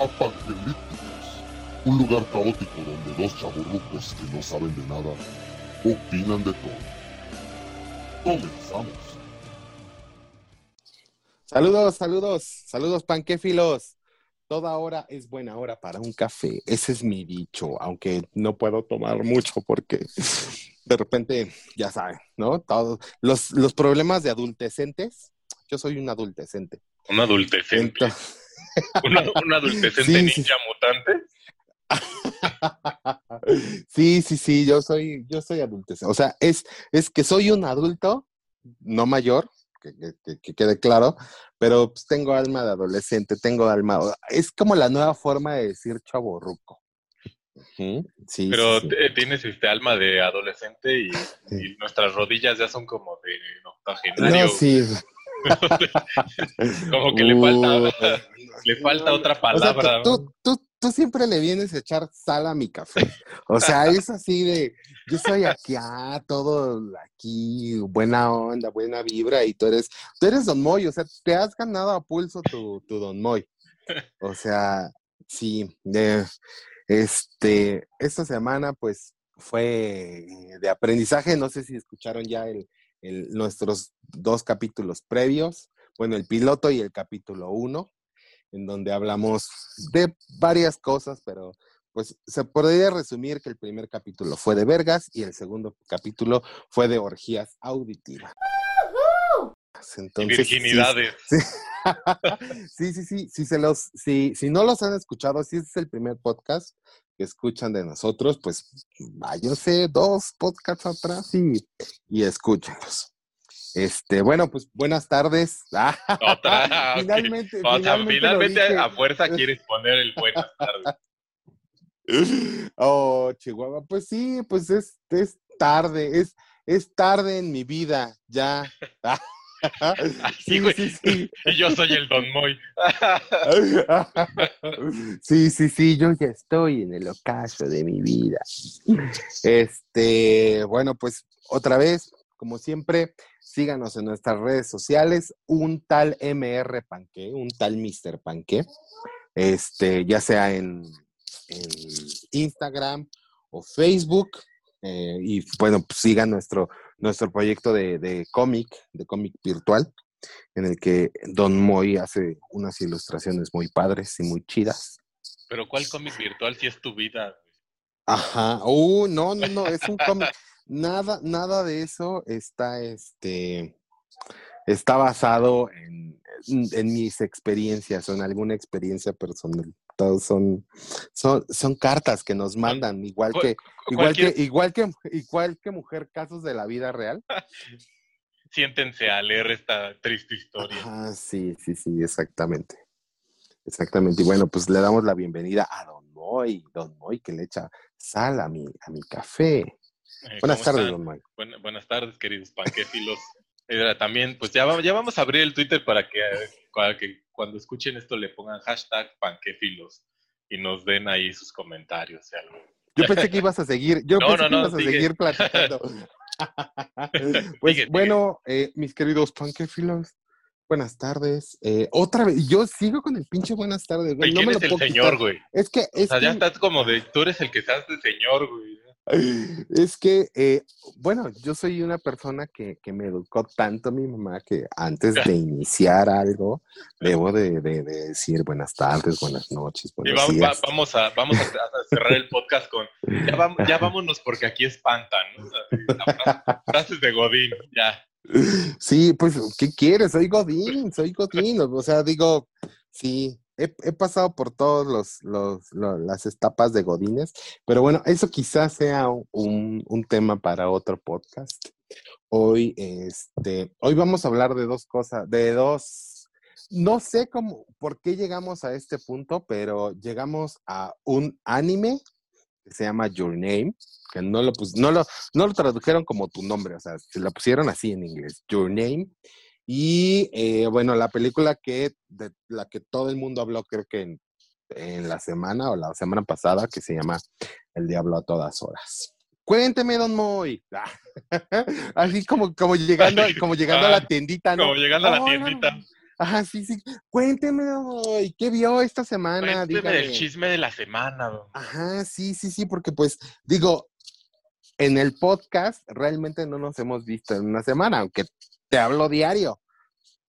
a Pangelíticos, un lugar caótico donde dos chaburrucos que no saben de nada opinan de todo. Comenzamos. Saludos, saludos, saludos panquéfilos. Toda hora es buena hora para un café. Ese es mi dicho, aunque no puedo tomar mucho porque de repente, ya saben, ¿no? Todos los, los problemas de adultecentes. Yo soy un adultecente. Un adultecente. Entonces- ¿Un, un adultecente Sí, ninja sí. mutante? sí, sí, sí, yo soy, yo soy adultecente. O sea, es, es que soy un adulto, no mayor, que, que- que- que quede claro, pero pues, tengo alma de adolescente, tengo alma. Es como la nueva forma de decir chaborruco. Ujú, Sí, Pero sí, sí. t- tienes este alma de adolescente y, Sí. y nuestras rodillas ya son como de octogenario. No, sí. como que le falta, le falta otra O sea, palabra. tú, tú, tú, siempre le vienes a echar sal a mi café. O sea, es así de, yo soy aquí, ah, todo aquí, buena onda, buena vibra, y tú eres, tú eres Don Moy, o sea, te has ganado a pulso tu, tu Don Moy. O sea, sí, de, este, esta semana, pues, fue de aprendizaje, no sé si escucharon ya el, el- nuestros dos capítulos previos, bueno, el piloto y el capítulo uno, en donde hablamos de varias cosas, pero pues se podría resumir que el primer capítulo fue de vergas y el segundo capítulo fue de orgías auditivas. y Entonces, sí, virginidades. Sí, sí, sí, sí, se los, si, si no los han escuchado, si este es el primer podcast que escuchan de nosotros, pues váyanse dos podcasts atrás y, y escúchenlos. Este, bueno, pues buenas tardes. Ah, Otra, finalmente, O finalmente a fuerza quieres poner el buenas tardes. Oh, Chihuahua, pues sí, pues es, es tarde, es, es tarde en mi vida, ya. Así, güey. Y yo soy el Don Moy. Sí, sí, sí, yo ya estoy en el ocaso de mi vida. Este, bueno, pues otra vez, como siempre, síganos en nuestras redes sociales, un tal MR Panque, un tal Mr. Panque, este, ya sea en, en Instagram o Facebook, eh, y bueno, pues sigan nuestro, nuestro proyecto de, de cómic, de cómic virtual, en el que Don Moy hace unas ilustraciones muy padres y muy chidas. Pero ¿cuál cómic virtual si es tu vida? Ajá. Uh, no, no, no, es un cómic. Nada, nada de eso está, este, está basado en, en mis experiencias o en alguna experiencia personal. Todos son, son, son cartas que nos mandan, igual que, igual que, igual que, igual que mujer, casos de la vida real. Siéntense a leer esta triste historia. Ah, sí, sí, sí, exactamente. Exactamente. Y bueno, pues le damos la bienvenida a Don Moy, Don Moy que le echa sal a mi, a mi café. Eh, Buenas ¿cómo tardes, están? Don Moy. Buen- buenas tardes, queridos panquéfilos. Eh, también, pues ya, ya vamos a abrir el Twitter para que, para que cuando escuchen esto le pongan hashtag panquéfilos y nos den ahí sus comentarios y algo. Yo pensé que ibas a seguir, yo No, pensé no, que no, ibas a seguir platicando. pues Sigue, sigue. bueno, eh, mis queridos panquefilos, buenas tardes. Eh, otra vez, yo sigo con el pinche buenas tardes, güey. Güey, No ¿Quién me es lo el puedo señor, quitar. güey? Es que, O es ya que, estás como de, tú eres el que se hace señor, güey. Es que, eh, bueno, yo soy una persona que, que me educó tanto mi mamá que antes de iniciar algo, debo de, de- de decir buenas tardes, buenas noches, buenos vamos, días. vamos, a, vamos a, a cerrar el podcast con, ya, vam- ya vámonos porque aquí espantan, ¿no? Frase- frases de Godín, ya. Sí, pues, ¿qué quieres? Soy Godín, soy Godín. O sea, digo, sí, he, he pasado por todas los, los, lo- las etapas de Godines, pero bueno, eso quizás sea un, un tema para otro podcast. Hoy, este, hoy vamos a hablar de dos cosas, de dos, no sé cómo, por qué llegamos a este punto, pero llegamos a un anime que se llama Your Name, que no lo, pus- no lo, no lo tradujeron como tu nombre, o sea, se lo pusieron así en inglés, Your Name. Y eh, bueno, la película que de la que todo el mundo habló, creo que en, en la semana o la semana pasada, que se llama El Diablo a todas horas. Cuénteme, don Moy. Ah, Así como, como llegando, como llegando a la tiendita, ¿no? Como llegando a la tiendita. Ajá, sí, sí. Cuénteme, hoy, ¿qué vio esta semana? Cuénteme Dígame. chisme de la semana. don. Ajá, sí, sí, sí, porque pues digo, en el podcast realmente no nos hemos visto en una semana, aunque te hablo diario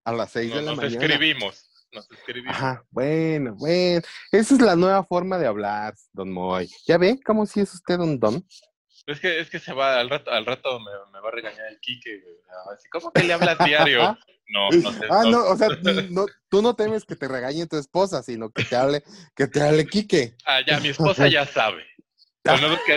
a las seis Nos, de la nos mañana. escribimos. Nos escribimos. Ajá, bueno, bueno. Esa es la nueva forma de hablar, don Moy. ¿Ya ve cómo si es usted un don? Es que, es que se va, al rato, al rato me, me va a regañar el Quique. Así, ¿cómo que le hablas diario? No, no sé. ah, no- no, o sea, no, tú no temes que te regañe tu esposa, sino que te hable, que te hable Quique. Ah, ya, mi esposa ya sabe. Pero no, es que,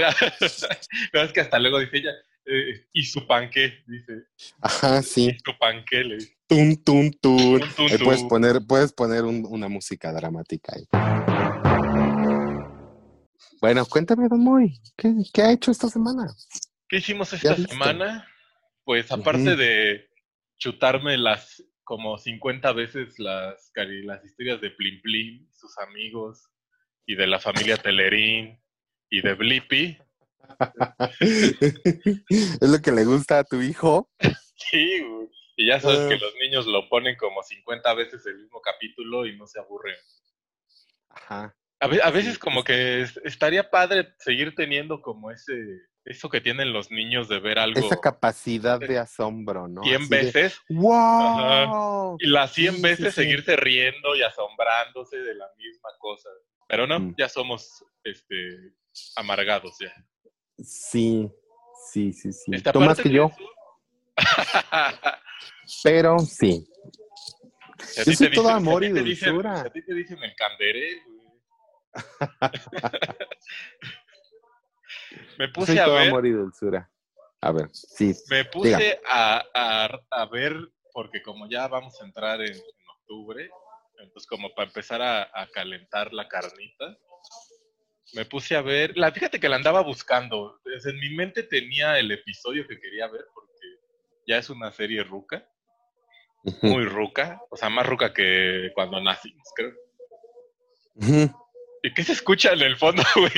no, es que hasta luego dice ella, eh, y su panque, dice, Ajá, sí. y su panque, le dice. Tun, tun, Ahí puedes poner, puedes poner un- una música dramática ahí. Bueno, cuéntame, Don Moy, ¿qué, qué ha hecho esta semana? ¿Qué hicimos esta semana? Pues aparte de chutarme las como 50 veces las, las historias de Plim Plim, sus amigos, y de la familia Telerín, y de Blippi, es lo que le gusta a tu hijo. sí, güey. y ya sabes Ah. que los niños lo ponen como 50 veces el mismo capítulo y no se aburren. Ajá. A, ve- a veces como que es- estaría padre seguir teniendo como ese, eso que tienen los niños de ver algo Esa capacidad de asombro, ¿no? 100 Así de, veces y las 100 Sí, veces sí, sí. seguirse riendo y asombrándose de la misma cosa. Pero no, Mm. ya somos este amargados ya. Sí, sí, sí, sí. Tú más aparte que yo, pero sí. Yo soy todo amor y dulzura. a ti te dicen el canderé. Me Soy puse a todo ver, amor y dulzura. A ver, sí. me puse a, a- a ver, porque como ya vamos a entrar en, en octubre, entonces como para empezar a, a calentar la carnita, me puse a ver, la, fíjate que la andaba buscando, Desde en mi mente tenía el episodio que quería ver, porque ya es una serie ruca, muy ruca, o sea, más ruca que cuando nacimos, creo. ¿Y qué se escucha en el fondo, güey?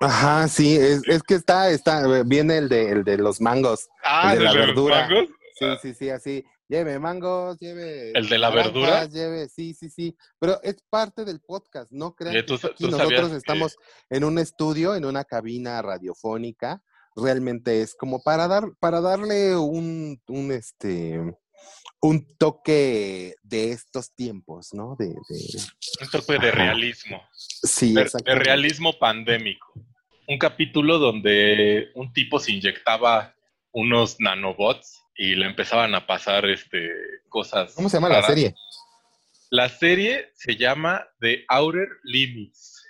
Ajá, sí, es, es que está, está, viene el de, el de los mangos. Ah, El de la ¿el los verdura. mangos? Sí, sí, sí, así. Lleve mangos, lleve. ¿El de la naranjas, verdura? Lleve, sí, sí, sí. Pero es parte del podcast, no crean Oye, que ¿tú es sa- aquí tú sabías nosotros que- estamos en un estudio, en una cabina radiofónica. Realmente es como para dar, para darle un, un este, un toque de estos tiempos, ¿no? De, de- Un toque de realismo. sí, de, de realismo pandémico. Un capítulo donde un tipo se inyectaba unos nanobots y le empezaban a pasar este cosas. ¿Cómo se llama la serie? La serie se llama The Outer Limits,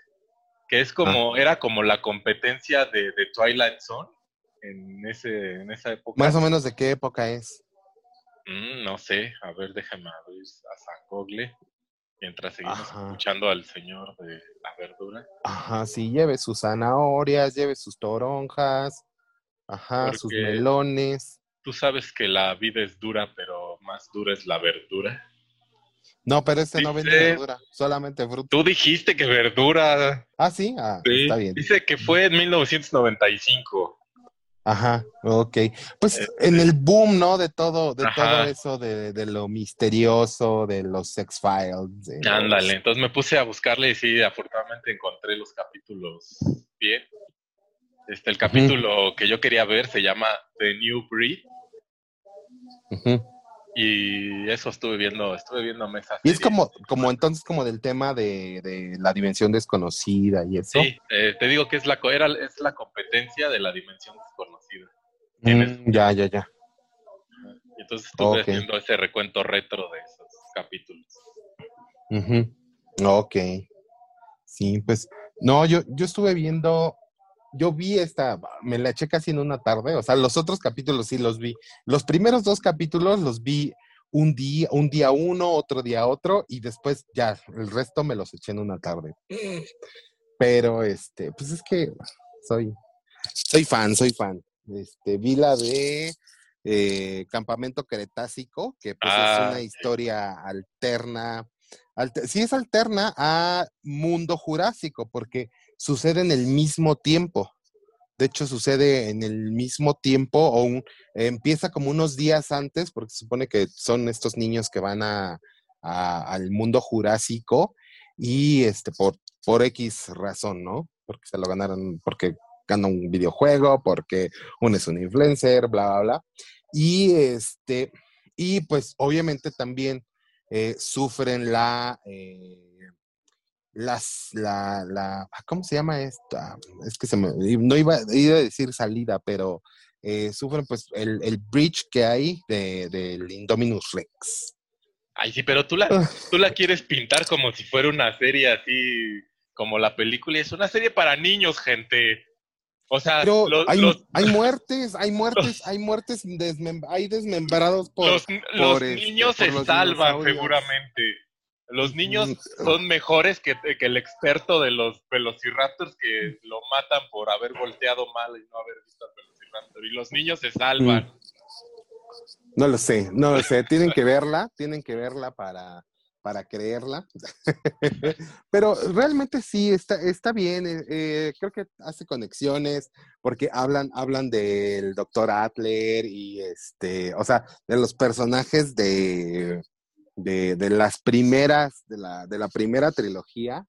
que es como, Ah. era como la competencia de, de Twilight Zone en, ese, en esa época. Más o menos de qué época es. Mm, no sé, a ver, déjame abrir a San Google mientras seguimos Ajá. escuchando al señor de la verdura. Ajá, sí, lleve sus zanahorias, lleve sus toronjas, ajá, sus melones. Tú sabes que la vida es dura, pero más dura es la verdura. No, pero este no vende verdura, solamente fruta. Tú dijiste que verdura. Ah, sí, ah, Sí. está bien. Dice que fue en 1995. Ajá, ok. Pues Este- en el boom, ¿no? De todo, de Ajá. todo eso, de, de lo misterioso, de los sex files. los- Ándale, entonces me puse a buscarle y sí, afortunadamente encontré los capítulos bien. Este, el capítulo que yo quería ver se llama The New Breed y eso estuve viendo, estuve viendo esa Y es como, como entonces como del tema de, de la dimensión desconocida y eso. Sí, eh, te digo que es la, co- era, es la competencia de la dimensión desconocida. Mm, ya, ya, ya. Y entonces estuve haciendo ese recuento retro de esos capítulos. Ujú. Ok. Sí, pues, no, yo, yo estuve viendo, yo vi esta, me la eché casi en una tarde, o sea, los otros capítulos sí los vi. Los primeros dos capítulos los vi un día, un día uno, otro día otro, y después ya, el resto me los eché en una tarde. Pero, este, pues es que soy, soy fan, soy fan. Este, vi la de eh, Campamento Cretácico, que pues Ah, es una sí. historia alterna, alte- sí es alterna a Mundo Jurásico, porque sucede en el mismo tiempo. De hecho, sucede en el mismo tiempo o un- empieza como unos días antes, porque se supone que son estos niños que van a, al mundo jurásico y este por, por X razón, ¿no? Porque se lo ganaron, porque gana un videojuego, porque uno es un influencer, bla, bla, bla. Y este, y pues obviamente también eh, sufren la, eh, las, la, la, ah, ¿cómo se llama esta? Es que se me, no iba, iba a decir salida, pero eh, sufren pues el, el bridge que hay de, del Indominus Rex. Ay, sí, pero tú la, Ah. tú la quieres pintar como si fuera una serie así, como la película. y Es una serie para niños, gente. O sea, Pero los, hay, los, hay muertes, hay muertes, hay muertes, desmem- hay desmembrados por... los- por, este, niños por se salvan seguramente. Los niños Mm, son mejores que, que el experto de los velociraptors que lo matan por haber volteado mal y no haber visto al velociraptor. Y los niños se salvan. Mm. No lo sé, no lo sé. Tienen que verla, tienen que verla para, para creerla. Pero realmente sí, está, está bien. eh, eh, creo que hace conexiones porque hablan, hablan del doctor Adler y este, o sea, de los personajes de, de, las primeras, de la, de la primera trilogía.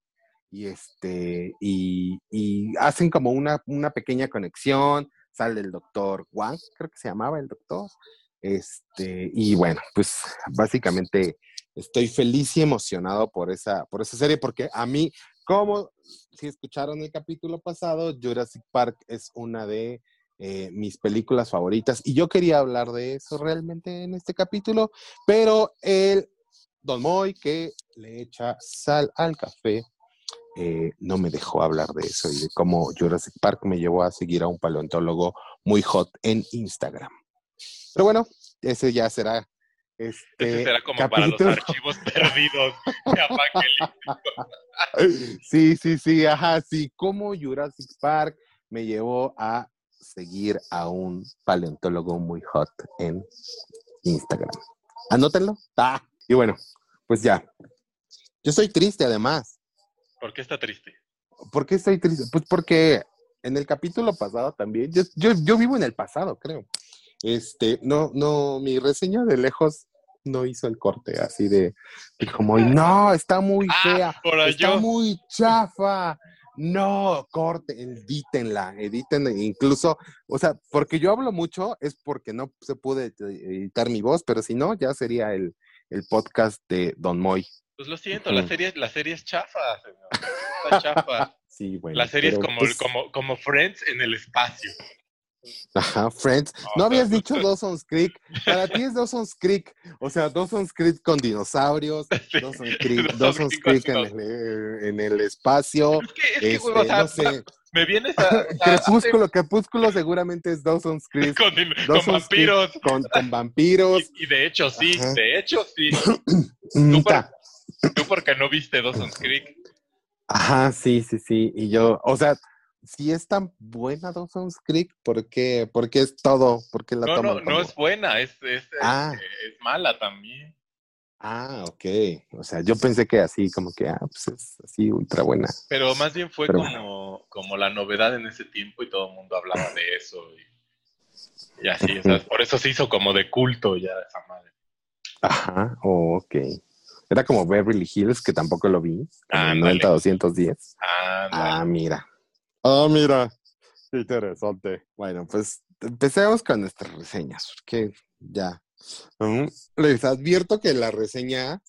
Y este, y hacen como una, una pequeña conexión. Sale el doctor Wang, creo que se llamaba el doctor. Este, y bueno, pues básicamente estoy feliz y emocionado por esa, por esa serie, porque a mí, como si escucharon el capítulo pasado, Jurassic Park es una de eh, mis películas favoritas y yo quería hablar de eso realmente en este capítulo, pero el Don Moy que le echa sal al café eh, no me dejó hablar de eso y de cómo Jurassic Park me llevó a seguir a un paleontólogo muy hot en Instagram. Pero bueno, ese ya será este Ese será como para los capítulo. archivos perdidos de. Sí, sí, sí, ajá, sí. Cómo Jurassic Park me llevó a seguir a un paleontólogo muy hot en Instagram. Anótenlo. Ah, y bueno, pues ya. Yo estoy triste además. ¿Por qué está triste? ¿Por qué estoy triste? Pues porque en el capítulo pasado también, yo, yo, yo vivo en el pasado, creo. Este, no, no, mi reseña de lejos no hizo el corte así de, de como, no, está muy fea, Ah, por está yo. muy chafa. No, corte, edítenla, editen, incluso, o sea, porque yo hablo mucho es porque no se puede editar mi voz, pero si no, ya sería el, el podcast de Don Moy. Pues lo siento, la serie, la serie es chafa, señor. Está chafa. Sí, bueno. La serie es como, pues, como, como Friends en el espacio. Ajá, Friends. No, No habías dicho Dawson's Creek. Para ti es Dawson's Creek. O sea, Dawson's Creek con dinosaurios. Sí. Dawson's Creek, Dawson's Creek en el, en el espacio. Es que, es que, Este, güey, o sea, no sé. me vienes a... sea, Crepúsculo, Crepúsculo seguramente es Dawson's Creek con, con vampiros. con, con vampiros. Y, y de hecho sí, Ajá. de hecho sí. Mm, por-. Tú porque no viste Dawson's Creek. Ajá, sí, sí, sí. Y yo, o sea, si es tan buena Dawson's Creek, ¿por qué, por qué es todo? ¿Por qué la No, toman no, no es buena, es, es, Ah. es mala también. Ah, ok. O sea, yo pensé que así, como que, ah, pues es así ultra buena. Pero más bien fue Pero como, como la novedad en ese tiempo y todo el mundo hablaba de eso. Y, y así, o sea, por eso se hizo como de culto ya esa madre. Ajá, oh, ok. Era como Beverly Hills, que tampoco lo vi. Ándale. 90-210. Ah, Ah, mira. Ah, mira. Qué interesante. Bueno, pues empecemos con nuestras reseñas, porque ya. Mm, Les advierto que las reseñas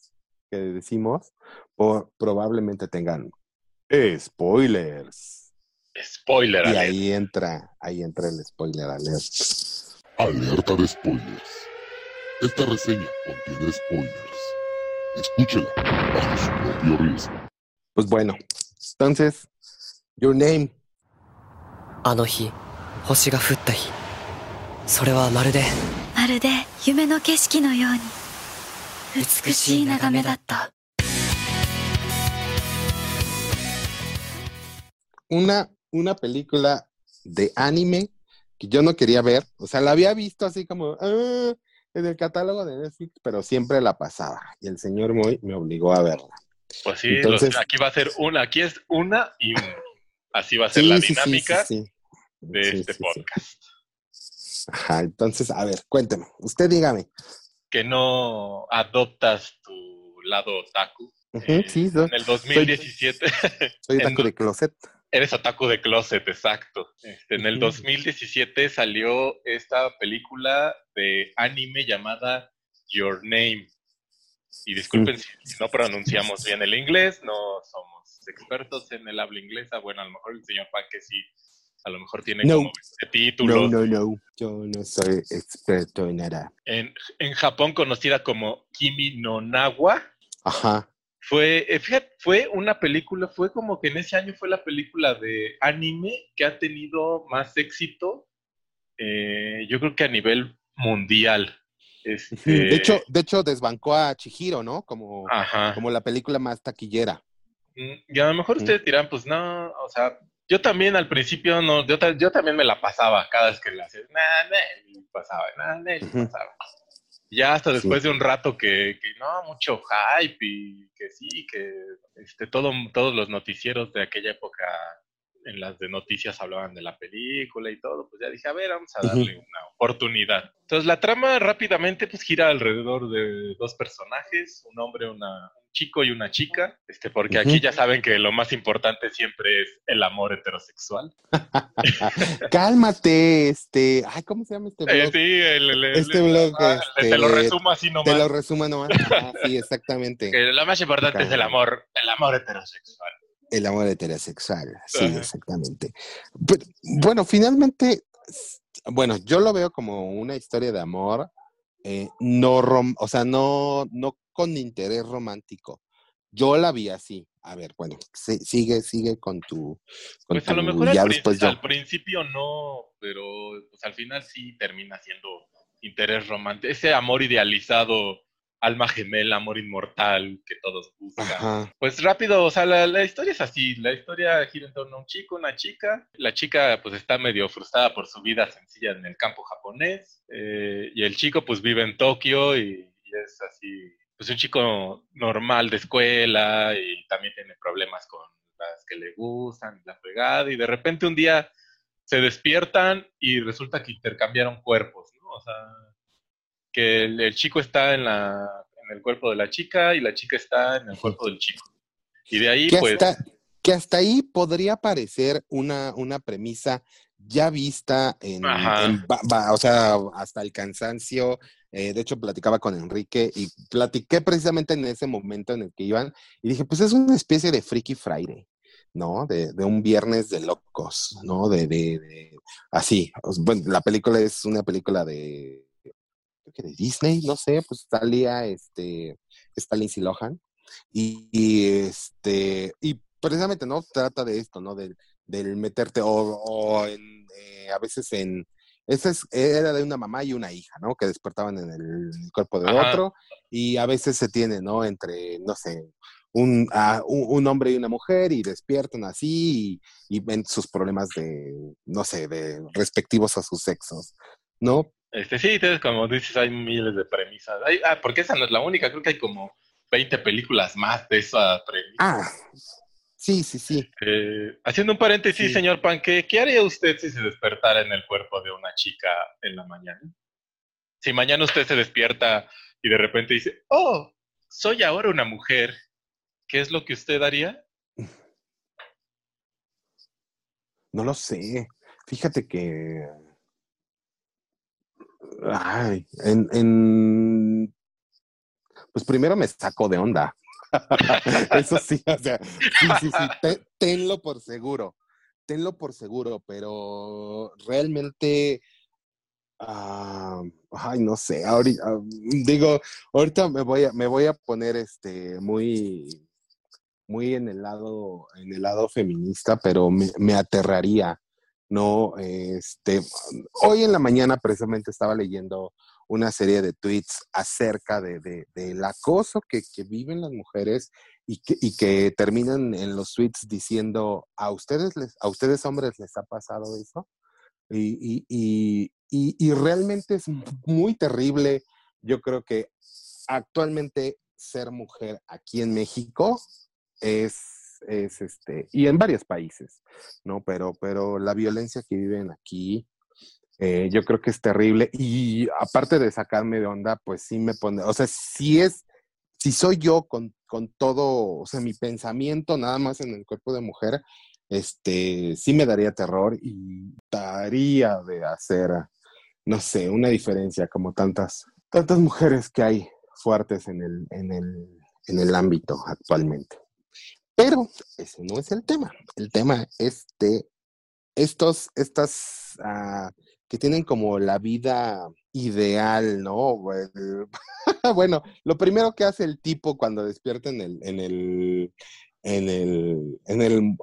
que decimos por- probablemente tengan spoilers. spoiler, Y alert. ahí entra, ahí entra el spoiler alert. Alerta de spoilers. Esta reseña contiene spoilers. Escúchela bajo su propio riesgo. Pues bueno, entonces, your name. あの日星が降った日それはまるで まるで夢の景色のように美しい眺めだった。 una, una película de anime que yo no quería ver. O sea, la había visto así como ah, en el catálogo de Netflix, pero siempre la pasaba. Y el señor Moy me obligó a verla. Pues sí, Entonces- los- aquí va a ser una, aquí es una y una. Así va a ser Sí, la sí, sí, dinámica sí, sí. de Sí, este sí, sí. podcast. Ajá, entonces, a ver, cuénteme. Usted dígame. Que no adoptas tu lado otaku. Eh, sí, soy, en el 2017. soy en- otaku de closet. Eres otaku de closet, exacto. Este, en el Ujú. 2017 salió esta película de anime llamada Your Name. Y disculpen si si no pronunciamos bien el inglés, no somos expertos en el habla inglesa. Bueno, a lo mejor el señor Paque sí, a lo mejor tiene No. como este título. No, no, no. Yo no soy experto en nada. En, en Japón conocida como Kimi no Nawa. Ajá. Fue, eh, fíjate, fue una película, fue como que en ese año fue la película de anime que ha tenido más éxito, eh, yo creo que a nivel mundial. Este, De hecho, de hecho desbancó a Chihiro, ¿no? Como, ajá. como la película más taquillera. Mm, Y a lo mejor ustedes dirán, pues no, o sea, yo también al principio no, yo, ta- yo también me la pasaba cada vez que la hacía, nah, y pasaba, y Ujú. pasaba. Ya hasta después de un rato que, que no, mucho hype y que sí, que este, todo, todos los noticieros de aquella época en las de noticias hablaban de la película y todo, pues ya dije, a ver, vamos a darle una oportunidad. Entonces la trama rápidamente pues gira alrededor de dos personajes, un hombre, una, un chico y una chica, este, porque aquí Ujú. ya saben que lo más importante siempre es el amor heterosexual. Cálmate, este. Ay, ¿cómo se llama este Eh, blog? sí, el, el- el- Este blog, ah, este, te lo resumo así nomás. Te lo resumo nomás. Ajá, sí, exactamente. Que lo más importante es el amor, el amor heterosexual. El amor heterosexual, sí, Ajá. exactamente. Pero, bueno, finalmente, bueno, yo lo veo como una historia de amor, eh, no rom, o sea, no, no con interés romántico. Yo la vi así. A ver, bueno, sí- sigue, sigue con tu. Con Pues a lo mejor al, después yo. al principio no, pero pues al final sí termina siendo interés romántico. Ese amor idealizado, alma gemela, amor inmortal que todos buscan. Ajá. Pues rápido, o sea, la, la historia es así. La historia gira en torno a un chico, una chica. La chica pues está medio frustrada por su vida sencilla en el campo japonés. eh, y el chico pues vive en Tokio y, y es así, pues un chico normal de escuela y también tiene problemas con las que le gustan, la fregada. Y de repente un día se despiertan y resulta que intercambiaron cuerpos, ¿no? O sea, que el, el chico está en, la, en el cuerpo de la chica y la chica está en el cuerpo del chico. Y de ahí, que, pues, hasta, que hasta ahí podría parecer una, una premisa ya vista en, en ba- ba- o sea, hasta el cansancio. Eh, de hecho, platicaba con Enrique y platiqué precisamente en ese momento en el que iban y dije, pues es una especie de Freaky Friday, ¿no? De, de un viernes de locos, ¿no? De, de, de- así. Bueno, la película es una película de, creo que de Disney, no sé, pues salía este, está Lindsay Lohan. Y, y, este, y precisamente, ¿no? Trata de esto, ¿no? Del, del meterte, o, o en, eh, a veces en, esa es, era de una mamá y una hija, ¿no? Que despertaban en el, cuerpo de Ajá. otro, y a veces se tiene, ¿no? Entre, no sé, un, ah, un, un hombre y una mujer, y despiertan así, y, y ven sus problemas de, no sé, de respectivos a sus sexos, ¿no? Este, sí, entonces, como dices, hay miles de premisas. Hay- ah, porque esa no es la única, creo que hay como 20 películas más de esa premisa. Ah, sí, sí, sí. Eh, haciendo un paréntesis, Sí. señor Panque, ¿qué haría usted si se despertara en el cuerpo de una chica en la mañana? Si mañana usted se despierta y de repente dice, oh, soy ahora una mujer, ¿qué es lo que usted haría? No lo sé. Fíjate que. Ay, en, en- Pues primero me saco de onda. Eso sí, o sea, sí, sí, sí. te- tenlo por seguro. Tenlo por seguro, pero realmente. ah, ay, no sé. Ahorita, digo, ahorita me voy a, me voy a poner este muy muy en el lado, en el lado feminista, pero me, me aterraría, ¿no? Este, hoy en la mañana precisamente estaba leyendo una serie de tweets acerca de, de- del acoso que, que viven las mujeres y que, y que terminan en los tweets diciendo, ¿a ustedes, les, a ustedes hombres les ha pasado eso? Y, y, y, realmente es muy terrible. Yo creo que actualmente ser mujer aquí en México es, es este, y en varios países, ¿no? Pero, pero la violencia que viven aquí, eh, yo creo que es terrible. Y aparte de sacarme de onda, pues sí me pone, o sea, sí es, si soy yo con, con todo, o sea, mi pensamiento nada más en el cuerpo de mujer, este, sí me daría terror y daría de hacer, no sé, una diferencia como tantas, tantas mujeres que hay fuertes en el, en el, en el ámbito actualmente. Pero ese no es el tema. El tema es de estos, estas ah, que tienen como la vida ideal, ¿no? Bueno, lo primero que hace el tipo cuando despierta en el, en el, en el, en el,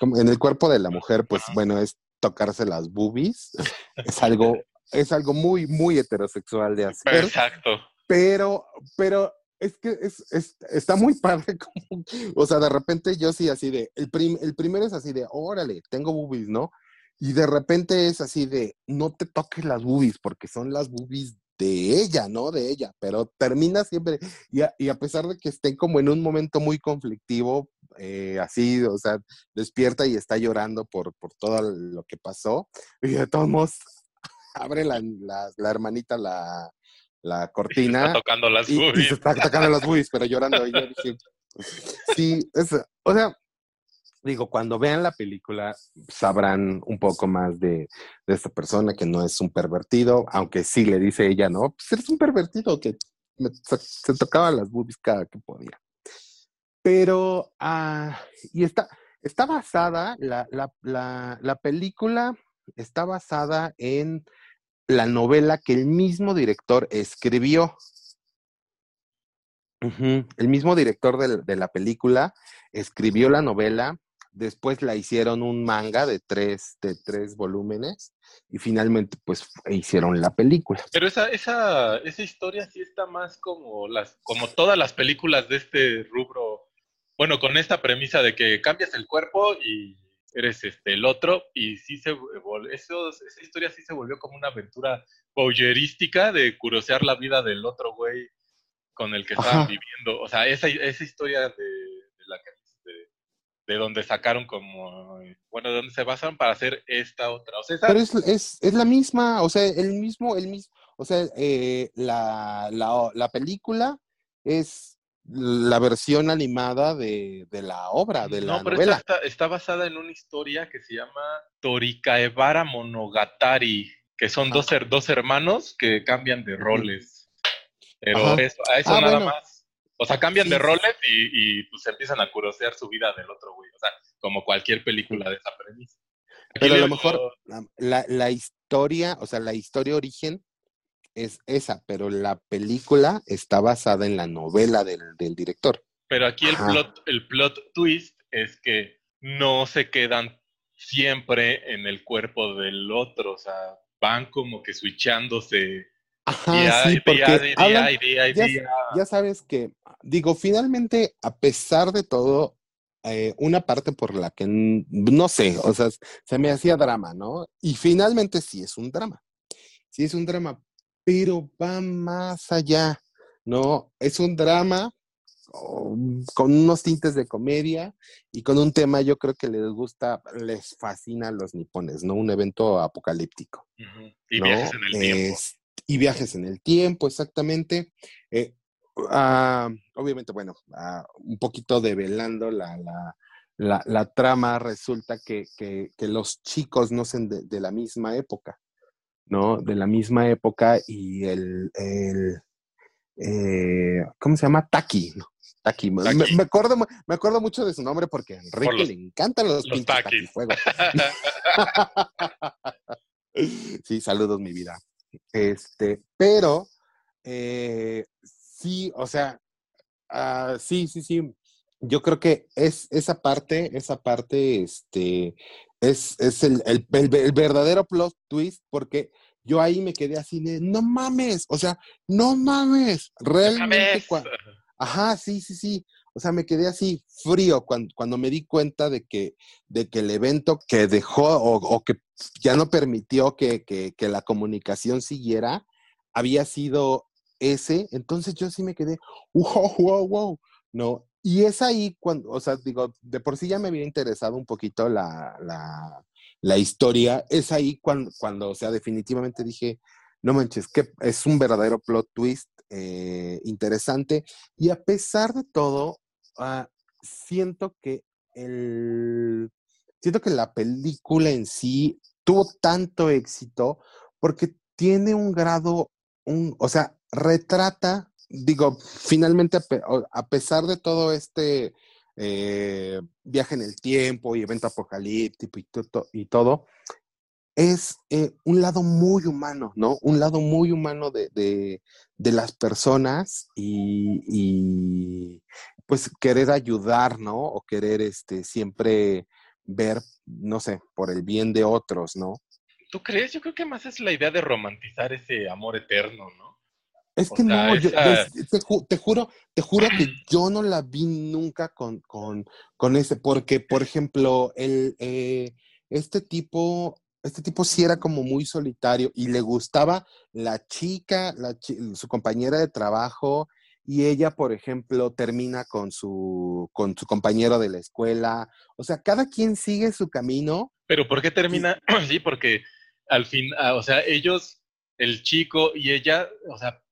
en el cuerpo de la mujer, pues bueno, es tocarse las boobies. Es algo, es algo muy, muy heterosexual de hacer Exacto. pero, pero es que es, es- está muy padre como, o sea, de repente yo sí así de, el, prim- el primero es así de, órale, tengo boobies, ¿no? Y de repente es así de, no te toques las boobies, porque son las boobies de ella, ¿no? De ella, pero termina siempre, y a, y a pesar de que estén como en un momento muy conflictivo, eh, así, o sea, despierta y está llorando por, por todo lo que pasó, y de todos modos, abre la, la, la hermanita la, la Está cortina tocando las y, y boobies. se está tocando las boobies, pero llorando. Y yo dije, sí, es, o sea, digo, cuando vean la película sabrán un poco más de, de esta persona que no es un pervertido, aunque sí le dice ella, no, pues eres un pervertido que me- se, se tocaba las boobies cada que podía. Pero, ah, y está, está basada, la, la, la, la película está basada en la novela que el mismo director escribió. El mismo director del- de, la película escribió la novela, después la hicieron un manga de tres, de tres volúmenes y finalmente pues hicieron la película. Pero esa, esa, esa historia sí está más como las, como todas las películas de este rubro. Bueno, con esta premisa de que cambias el cuerpo y eres este el otro, y sí se esos, esa historia sí se volvió como una aventura voyeurística de curiosear la vida del otro güey con el que estaban Ajá. viviendo. O sea, esa, esa historia de, de la que de, de donde sacaron como bueno, de donde se basan para hacer esta otra. O sea, esa- Pero es, es, es la misma, o sea, el mismo, el mismo, o sea, eh, la, la, la película es la versión animada de, de la obra, de la no, pero novela. está, está basada en una historia que se llama Torikaebara Monogatari, que son dos, her- dos hermanos que cambian de roles. Pero eso, a eso Ah, nada bueno. más. O sea, cambian Sí, de roles y, y, pues empiezan a curiosear su vida del otro güey. O sea, como cualquier película de esa premisa. Aquí Pero a lo mejor la, la- la historia, o sea, la historia origen es esa, pero la película está basada en la novela del, del director. Pero aquí el plot, el plot twist es que no se quedan siempre en el cuerpo del otro, o sea, van como que switchándose Ajá, sí, porque ya, sabes que, digo, finalmente, a pesar de todo, eh, una parte por la que, no sé, o sea, se me hacía drama, ¿no? Y finalmente sí es un drama, sí es un drama, pero va más allá, ¿no? Es un drama con unos tintes de comedia y con un tema yo creo que les gusta, les fascina a los nipones, ¿no? Un evento apocalíptico. Y ¿no? viajes en el tiempo. Es- y viajes en el tiempo, exactamente. Eh, ah, obviamente, bueno, ah, un poquito develando la, la, la, la trama, resulta que, que, que los chicos no son de, de la misma época, ¿no? De la misma época y el, el eh, ¿cómo se llama? Taki, ¿no? Taki. Me, me acuerdo, me acuerdo mucho de su nombre porque a Enrique los- le encantan los, los taquifuegos. Sí, saludos, mi vida. Este, pero eh, sí, o sea, ah, sí, sí, sí. Yo creo que es esa parte, esa parte, este, es, es el, el- el- el verdadero plot twist, porque yo ahí me quedé así de, no mames, o sea, no mames, realmente. Ajá, sí, sí, sí. O sea, me quedé así frío cuando, cuando me di cuenta de que, de que el evento que dejó o, o que ya no permitió que, que- que la comunicación siguiera había sido ese. Entonces yo sí me quedé, wow, wow, wow. No. Y es ahí cuando, o sea, digo, de por sí ya me había interesado un poquito la, la, historia. Es ahí cuando, cuando, o sea, definitivamente dije, no manches, que es un verdadero plot twist eh, interesante. Y a pesar de todo, ah, siento que el, siento que la película en sí tuvo tanto éxito porque tiene un grado, un, o sea, retrata, digo, finalmente, a pesar de todo este eh, viaje en el tiempo y evento apocalíptico y, y todo, es eh, un lado muy humano, ¿no? Un lado muy humano de, de- de las personas y, y, pues querer ayudar, ¿no? O querer este, siempre ver, no sé, por el bien de otros, ¿no? ¿Tú crees? Yo creo que más es la idea de romantizar ese amor eterno, ¿no? Es O que sea, no, yo- te, ju- te juro, te juro que yo no la vi nunca con, con, con ese, porque, por ejemplo, el, eh, este tipo, este tipo sí era como muy solitario y le gustaba la chica, la chi- su compañera de trabajo, y ella, por ejemplo, termina con su, con su compañero de la escuela. O sea, cada quien sigue su camino. Pero ¿por qué termina? Sí, porque al fin, ah, o sea, ellos, el chico y ella, o sea,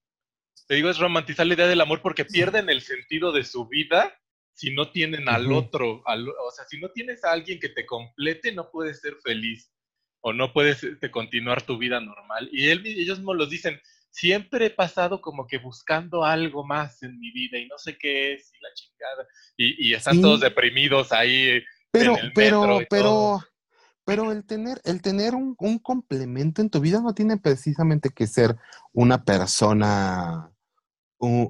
te digo, es romantizar la idea del amor porque pierden el sentido de su vida si no tienen al otro. al- o sea, si no tienes a alguien que te complete, no puedes ser feliz o no puedes este, continuar tu vida normal. Y él, ellos mismos los dicen, siempre he pasado como que buscando algo más en mi vida y no sé qué es y la chingada. Y, y están Sí. todos deprimidos ahí. Pero, el pero, metro y pero, todo. pero el tener, el tener un, un complemento en tu vida no tiene precisamente que ser una persona,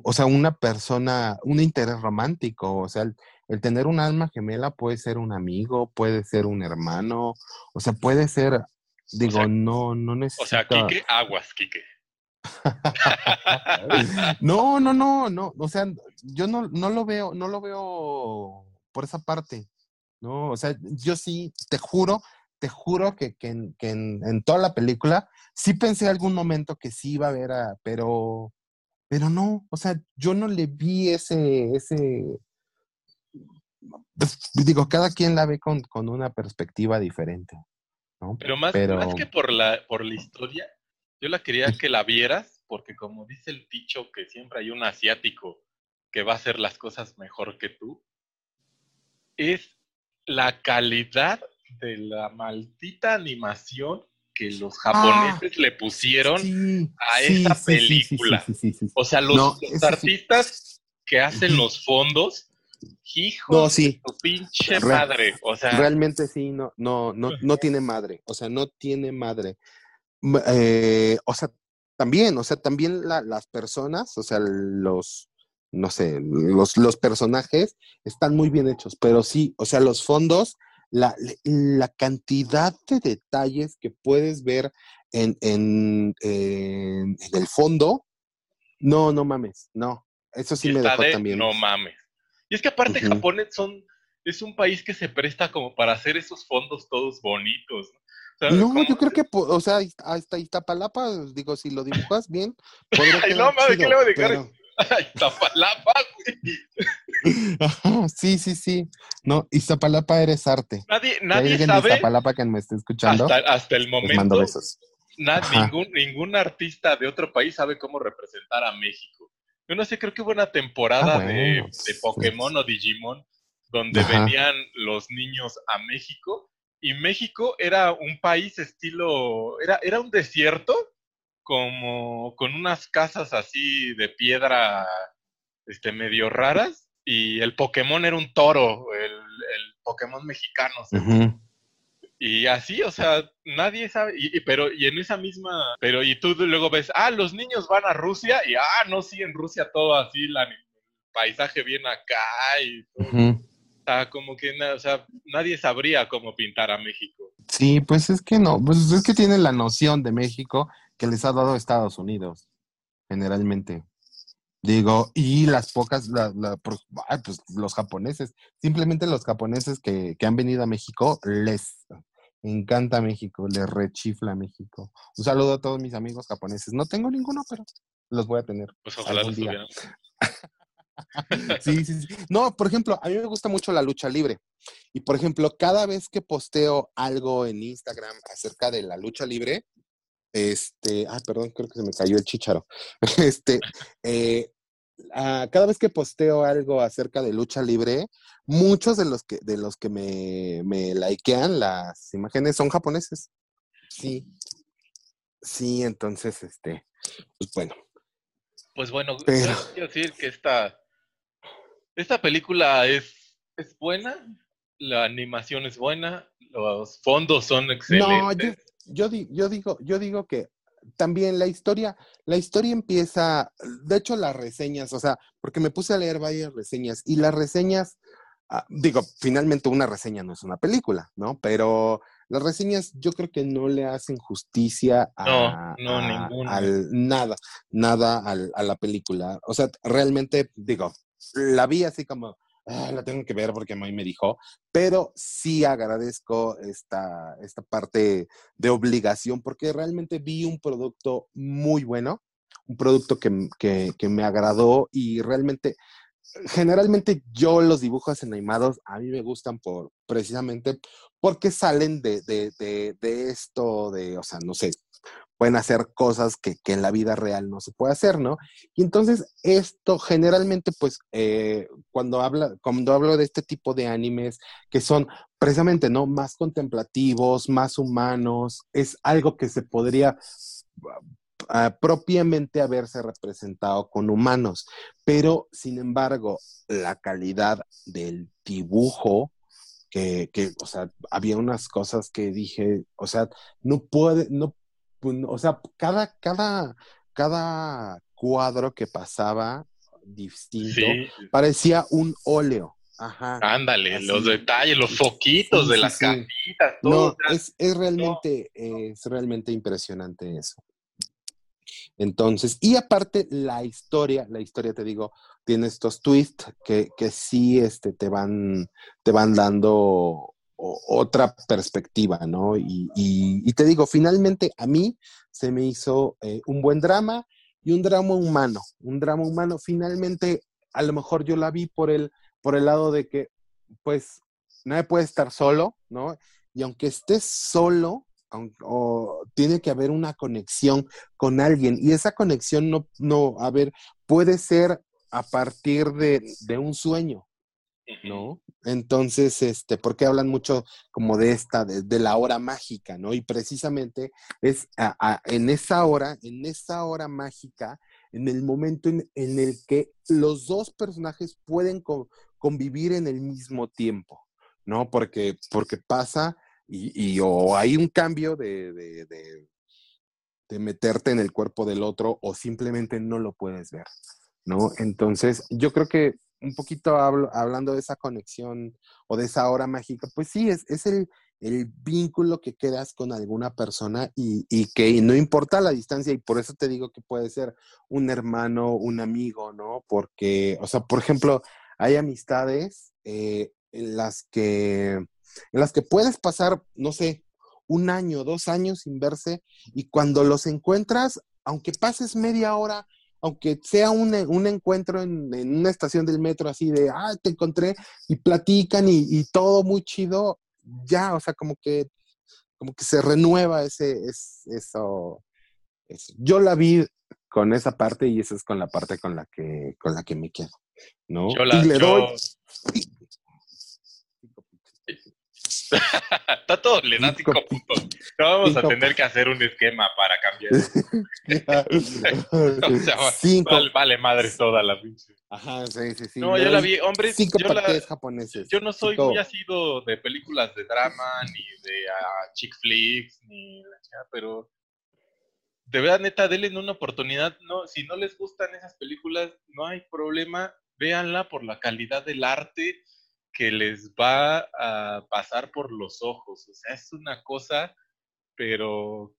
o sea, una persona, un interés romántico. O sea, el, el tener un alma gemela puede ser un amigo, puede ser un hermano, o sea, puede ser, digo, sea, no, no O sea, necesita. Quique, aguas, Quique. No, no, no, no, o sea, yo no, no lo veo, no lo veo por esa parte, ¿no? O sea, yo sí, te juro, te juro que, que en, que en- en toda la película sí pensé algún momento que sí iba a haber, a- pero, pero no, o sea, yo no le vi ese, ese, pues, digo, cada quien la ve con, con una perspectiva diferente, ¿no? Pero más, Pero- más que por la, por la historia, yo la quería que la vieras, porque como dice el dicho que siempre hay un asiático que va a hacer las cosas mejor que tú, es la calidad de la maldita animación que los japoneses le pusieron. Ah, Sí, a sí, esa sí, película. O sea, los, No, artistas que hacen los fondos, hijo No, de tu pinche Re- madre. O sea, Realmente sí, no, no, no, no tiene madre. O sea, no tiene madre. Eh, o sea, también, o sea, también la- las personas, o sea, los, no sé, los, los personajes están muy bien hechos, pero sí, o sea, los fondos, la, la cantidad de detalles que puedes ver en, en, en- en el fondo, no, no mames, no. Eso sí me dejó de también. no mames. Y es que aparte Ujú. Japón es, son, es un país que se presta como para hacer esos fondos todos bonitos. ¿no? Yo creo que, o sea, hasta Iztapalapa, digo, si lo dibujas bien, Ay, no, mames, ¿qué le voy a dejar? pero- Iztapalapa, güey. Sí, sí, sí. No, Iztapalapa eres arte. Nadie, nadie alguien de sabe Iztapalapa que me esté escuchando, hasta, hasta el les mando momento. besos. ningún, ningún artista de otro país sabe cómo representar a México. Yo no sé, creo que hubo una temporada Ah, de, bueno, de Pokémon o Digimon donde Ajá. venían los niños a México y México era un país estilo, era, era un desierto como con unas casas así de piedra este, medio raras y el Pokémon era un toro, el, el Pokémon mexicano. y así, o sea, nadie sabe, y, y- pero y en esa misma, pero y tú luego ves, ah, los niños van a Rusia y ah, no, sí, en Rusia todo así, la, el paisaje bien acá y todo, Ujú. o sea, como que, o sea, nadie sabría cómo pintar a México. Sí, pues es que no, pues es que tienen la noción de México que les ha dado Estados Unidos, generalmente. Digo, y las pocas, la, la- por- ay, pues los japoneses, simplemente los japoneses que, que han venido a México, les encanta México, les rechifla México. Un saludo a todos mis amigos japoneses. No tengo ninguno, pero los voy a tener. Pues ojalá Algún día. Sí, sí, sí. No, por ejemplo, a mí me gusta mucho la lucha libre. Y por ejemplo, cada vez que posteo algo en Instagram acerca de la lucha libre, este, ah, perdón, creo que se me cayó el chicharo. Este, eh, ah, cada vez que posteo algo acerca de lucha libre, muchos de los que, de los que me, me likean las imágenes son japoneses. Sí. Sí, entonces, este, pues bueno. Pues bueno, Pero- quiero decir que esta, esta película es, es buena, la animación es buena, los fondos son No, excelentes. yo, yo, di- yo digo, yo digo que también la historia, la historia empieza, de hecho las reseñas, o sea, porque me puse a leer varias reseñas y las reseñas, ah, digo, finalmente una reseña no es una película, ¿no? Pero las reseñas yo creo que no le hacen justicia a, No, no, a- ninguna. al nada, nada al- a la película. O sea, realmente, digo, la vi así como, "Ah, la tengo que ver porque May me dijo, pero sí agradezco esta, esta parte de obligación porque realmente vi un producto muy bueno, un producto que, que- que me agradó y realmente, generalmente yo los dibujos animados a mí me gustan por precisamente porque salen de, de, de, de esto, de, o sea, no sé, pueden hacer cosas que, en la vida real no se puede hacer, ¿no? Y entonces esto generalmente, pues, eh, cuando, habla, cuando hablo de este tipo de animes que son precisamente, ¿no? Más contemplativos, más humanos, es algo que se podría ah, propiamente haberse representado con humanos, pero sin embargo, la calidad del dibujo, que, que, o sea, había unas cosas que dije, o sea, no puede, no, o sea, cada, cada, cada cuadro que pasaba distinto Sí, parecía un óleo. Ajá. ándale, Así. los detalles, los foquitos Sí, de sí, las cajitas, todo. No, es, es realmente, es realmente impresionante eso. Entonces, y aparte la historia, la historia te digo, tiene estos twists que, que sí este, te, van, te van dando otra perspectiva, ¿no? Y, te digo, finalmente a mí se me hizo eh, un buen drama y un drama humano, un drama humano. Finalmente, a lo mejor yo la vi por el, por el lado de que, pues, nadie puede estar solo, ¿no? Y aunque estés solo, o tiene que haber una conexión con alguien. Y esa conexión no, no, a ver, puede ser a partir de, de un sueño, ¿no? Entonces, este, porque hablan mucho como de esta, de, la hora mágica, ¿no? Y precisamente es en esa hora, en esa hora mágica, en el momento en, el que los dos personajes pueden co- convivir en el mismo tiempo, ¿no? Porque, porque pasa y, o hay un cambio de- de meterte en el cuerpo del otro o simplemente no lo puedes ver, ¿no? Entonces, yo creo que un poquito hablo- hablando de esa conexión o de esa hora mágica, pues sí, es, es el, el vínculo que quedas con alguna persona y, y que no importa la distancia y por eso te digo que puede ser un hermano, un amigo, ¿no? Porque, o sea, por ejemplo, hay amistades eh, en las que en las que puedes pasar, no sé, un año, dos años sin verse y cuando los encuentras, aunque pases media hora, aunque sea un, un encuentro en, en una estación del metro así de, ah, te encontré y platican y, y todo muy chido, ya, o sea, como que, como que se renueva ese, es, eso, eso. Yo la vi con esa parte y esa es con la parte con la que, con la que me quedo, ¿no? Yo la- y le yo- doy... Está todo, le da cinco Cinco puntos. No vamos a tener que hacer un esquema para cambiar. O sea. Vale, vale madre toda la pinche. Ajá, sí, sí, sí. No, yo la vi, hombre, Cinco yo, la- japoneses. yo no soy muy asido de películas de drama, ni de ah, chick flicks, ni la pero de verdad, neta, denle una oportunidad. No, si no les gustan esas películas, no hay problema, véanla por la calidad del arte que les va a pasar por los ojos. O sea, es una cosa, pero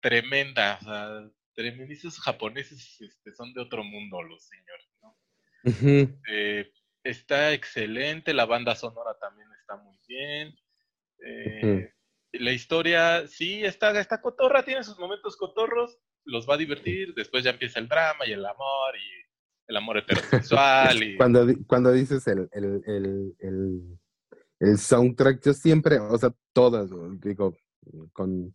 tremenda. O sea, tremenda. Esos japoneses este, son de otro mundo, los señores, ¿no? Eh, está excelente, la banda sonora también está muy bien. eh, La historia, sí, está, está cotorra, tiene sus momentos cotorros, los va a divertir, después ya empieza el drama y el amor y el amor heterosexual y Cuando, cuando dices el, el, el, el, el soundtrack, yo siempre, o sea, todas, digo, con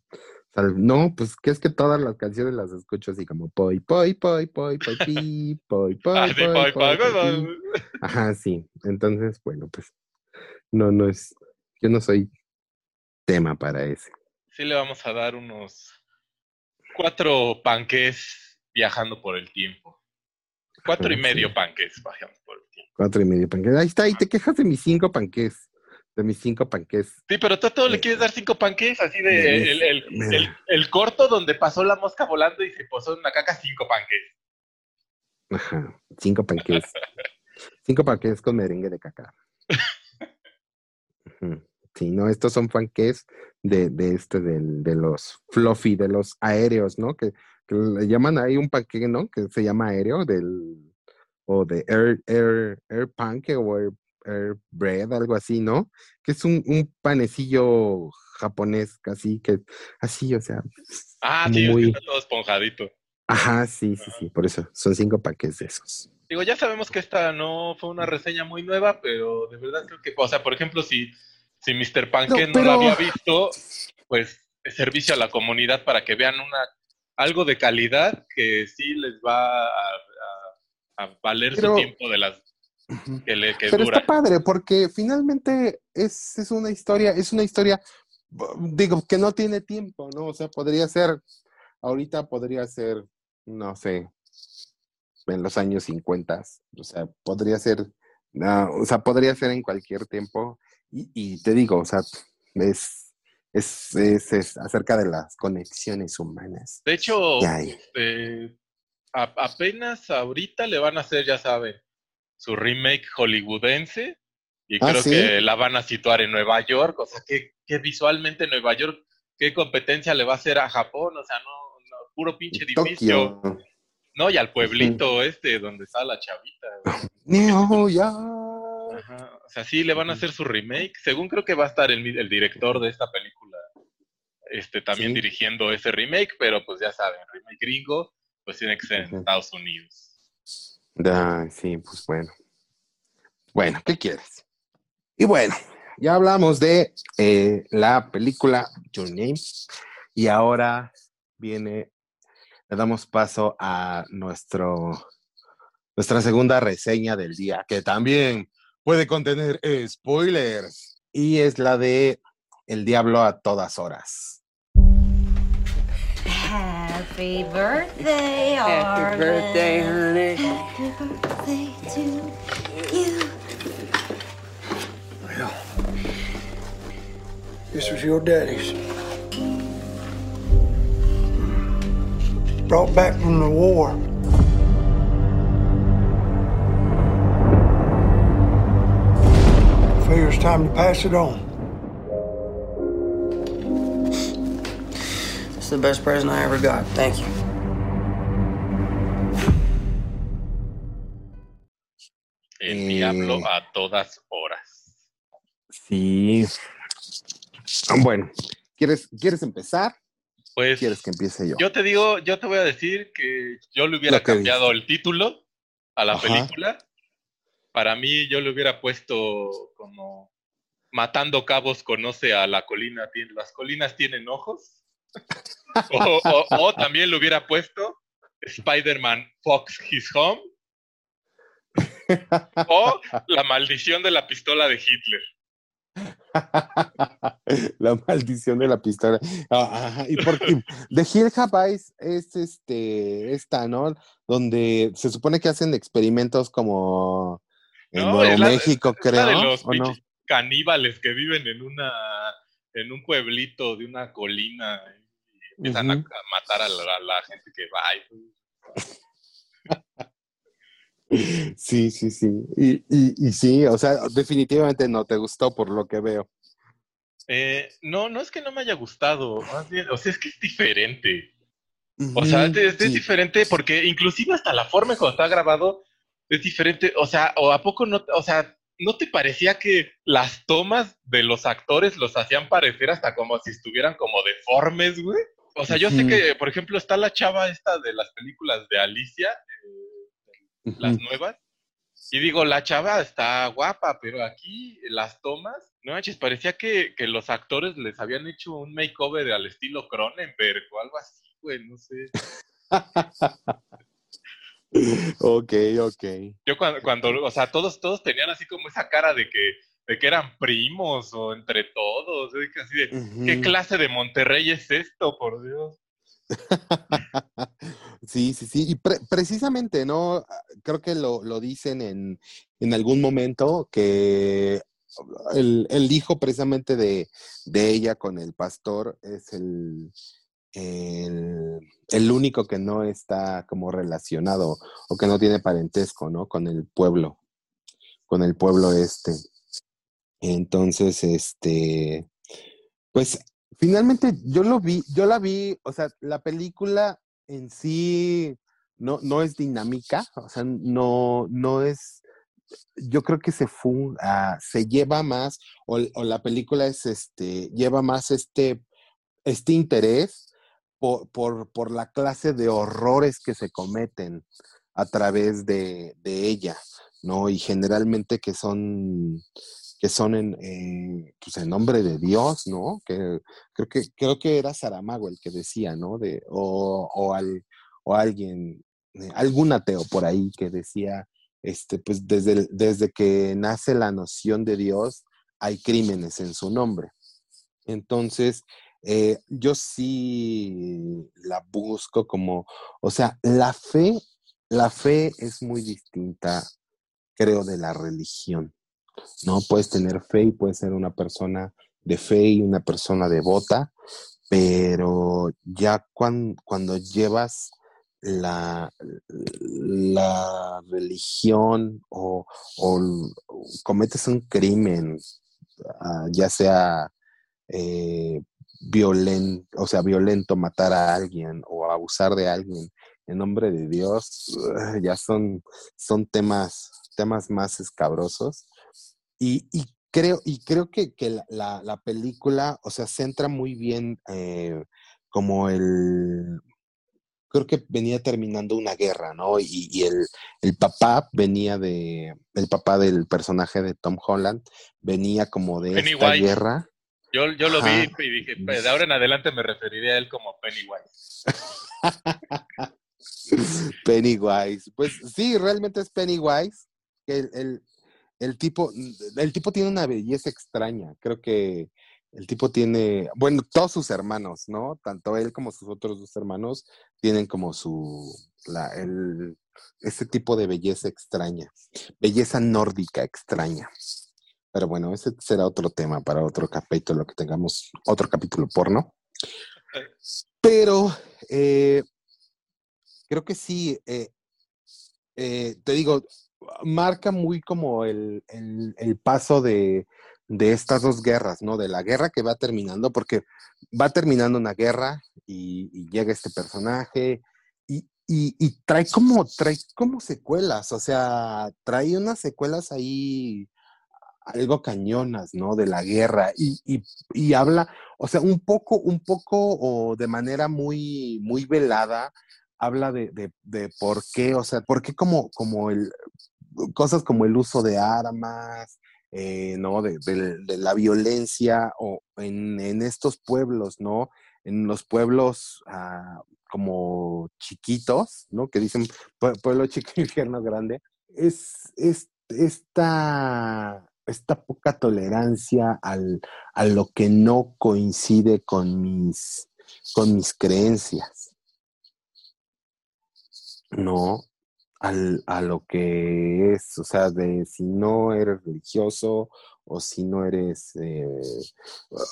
No, pues que es que todas las canciones las escucho así como poi, poi, poi, poi, poi, pi, poi, poi, Ah, poi, poi, poi. Ajá, sí. Entonces, bueno, pues no, no es, yo no soy tema para ese. Sí le vamos a dar unos cuatro panques viajando por el tiempo. Cuatro y medio sí. panques viajando por el tiempo. Cuatro y medio panques. Ahí está, y te quejas de mis cinco panques. De mis cinco panques. Sí, pero tú a todo le Eh, quieres dar cinco panques, así me- de el, el- me- el- el corto donde pasó la mosca volando y se posó en una caca, cinco panques. Ajá, cinco panques. cinco panques con merengue de caca. Sí, no, estos son panques de, de este, del, de los fluffy, de los aéreos, ¿no? Que, que le llaman ahí un panque, ¿no? Que se llama aéreo, del, o de air, air, air panque o air, air bread, algo así, ¿no? Que es un, un panecillo japonés, casi, que, así, o sea, Ah, sí, muy- está todo esponjadito. ajá, sí, sí, sí, por eso, son cinco panques de esos. Digo, ya sabemos que esta no fue una reseña muy nueva, pero de verdad creo que, o sea, por ejemplo, si, si Mr. Panque No, no, la pero- había visto, pues es servicio a la comunidad para que vean una algo de calidad que sí les va a, a- a valer Pero- su tiempo de las que, le, que Pero dura. está padre porque finalmente es, es una historia, es una historia, digo, que no tiene tiempo, ¿no? O sea, podría ser, ahorita podría ser, no sé, en los años 50, o sea, podría ser, ah, o sea, podría ser en cualquier tiempo. Y, y te digo, o sea, es, es, es, es acerca de las conexiones humanas. De hecho, eh, a- apenas ahorita le van a hacer, ya saben, su remake hollywoodense y Ah, creo ¿sí? que la van a situar en Nueva York, o sea, que, que visualmente Nueva York, ¿qué competencia le va a hacer a Japón? O sea, no, no, puro pinche edificio. No, y al pueblito este donde está la chavita. Neo, ya. Ajá. O sea, sí le van a hacer su remake. Según creo que va a estar el, director de esta película este también Sí. dirigiendo ese remake, pero pues ya saben, remake gringo, pues tiene que ser en. Estados Unidos. Ah, sí, pues bueno. Bueno, ¿qué quieres? Y bueno, ya hablamos de eh, la película Your Name y ahora viene, le damos paso a nuestro, nuestra segunda reseña del día, que también puede contener spoilers y es la de El Diablo a todas horas. Happy birthday, Happy birthday, honey. Happy birthday to you. Well, this was your daddy's. Brought back from the war. Figure it's time to pass it on. It's the best present I ever got. Thank you. El Eh. diablo a todas horas. Sí. Bueno, ¿quieres, ¿quieres empezar? Pues ¿Quieres que empiece yo? yo te digo, yo te voy a decir que yo le hubiera cambiado el título a la Ajá. película. Para mí, yo le hubiera puesto como Matando Cabos conoce a la colina, las colinas tienen ojos. o, también le hubiera puesto Spider-Man Fox His Home. o La maldición de la pistola de Hitler. la maldición de la pistola. Ah, ajá, y porque The Hill Have es este, esta, ¿no? Donde se supone que hacen experimentos como en No, Nuevo es la- México, es creo. la de los ¿o no? caníbales que viven en una en un pueblito de una colina y empiezan a- matar a la, a la gente que va. y- Sí, sí, sí. Y, y, y sí, o sea, definitivamente no te gustó por lo que veo. Eh, no, no es que no me haya gustado, más bien, o sea, es que es diferente. O sea, es, Sí. diferente porque inclusive hasta la forma en cómo está grabado es diferente. O sea, o a poco no, o sea, ¿no te parecía que las tomas de los actores los hacían parecer hasta como si estuvieran como deformes, güey? O sea, yo sé que, por ejemplo, está la chava esta de las películas de Alicia, eh, las nuevas, Y digo, la chava está guapa, pero aquí las tomas, no manches, parecía que, que los actores les habían hecho un makeover al estilo Cronenberg o algo así, güey, no sé. ok, ok. Yo cuando, cuando, o sea, todos, todos tenían así como esa cara de que, de que eran primos o entre todos, así de, ¿qué clase de Monterrey es esto, por Dios? Sí, sí, sí. Y pre- precisamente, ¿no? Creo que lo, lo dicen en, en algún momento que el, el hijo precisamente de, de ella con el pastor es el, el, único que no está como relacionado o que no tiene parentesco, ¿no? Con el pueblo, con el pueblo este. Entonces, este, pues finalmente yo lo vi, yo la vi, o sea, la película en sí no, no es dinámica, o sea, no, no es, yo creo que se fu- ah, se lleva más, o, o la película es este, lleva más este, este interés por, por, por la clase de horrores que se cometen a través de, de ella, ¿no? Y generalmente que son que son en, eh, pues en nombre de Dios, ¿no? Que creo que creo que era Saramago el que decía, ¿no? De, o, o, al, o alguien, eh, algún ateo por ahí que decía, este, pues desde, desde que nace la noción de Dios, hay crímenes en su nombre. Entonces, eh, yo sí la busco como, o sea, la fe, la fe es muy distinta, creo, de la religión. ¿no? Puedes tener fe y puedes ser una persona de fe y una persona devota, pero ya cuan- cuando llevas la, la religión o, o cometes un crimen, ah, ya sea eh, violento, o sea, violento, matar a alguien o abusar de alguien en nombre de Dios, ya son, son temas, temas más escabrosos. Y, y creo, y creo que, que la, la- la película, o sea, centra muy bien eh, como el... Creo que venía terminando una guerra, ¿no? Y, y el, el papá venía de... El papá del personaje de Tom Holland venía como de esta guerra. Yo, yo lo Ajá. vi y dije, "Pues, de ahora en adelante me referiré a él como Pennywise. Pennywise. Pues sí, realmente es Pennywise. El, el- el tipo, el tipo tiene una belleza extraña. Creo que el tipo tiene, bueno, todos sus hermanos, ¿no? Tanto él como sus otros dos hermanos tienen como su, la, el, ese tipo de belleza extraña. Belleza nórdica extraña. Pero bueno, ese será otro tema para otro capítulo, que tengamos otro capítulo porno. Pero eh, creo que sí, eh, eh, te digo, marca muy como el, el- paso de, de estas dos guerras, ¿no? De la guerra que va terminando, porque va terminando una guerra y, llega este personaje y- y trae como, trae como secuelas, o sea, trae unas secuelas ahí algo cañonas, ¿no? De la guerra y, y- habla, o sea, un poco, un poco o de manera muy, muy velada, habla de, de, de por qué, o sea, por qué como, como el, cosas como el uso de armas, eh, ¿no? De, de- la violencia o en, en estos pueblos, ¿no? En los pueblos ah, como chiquitos, ¿no? Que dicen pue- pueblo chico, infierno grande. Es, es esta, esta poca tolerancia al, a lo que no coincide con mis, con mis creencias. No, al, a lo que es, o sea, de si no eres religioso o si no eres... eh,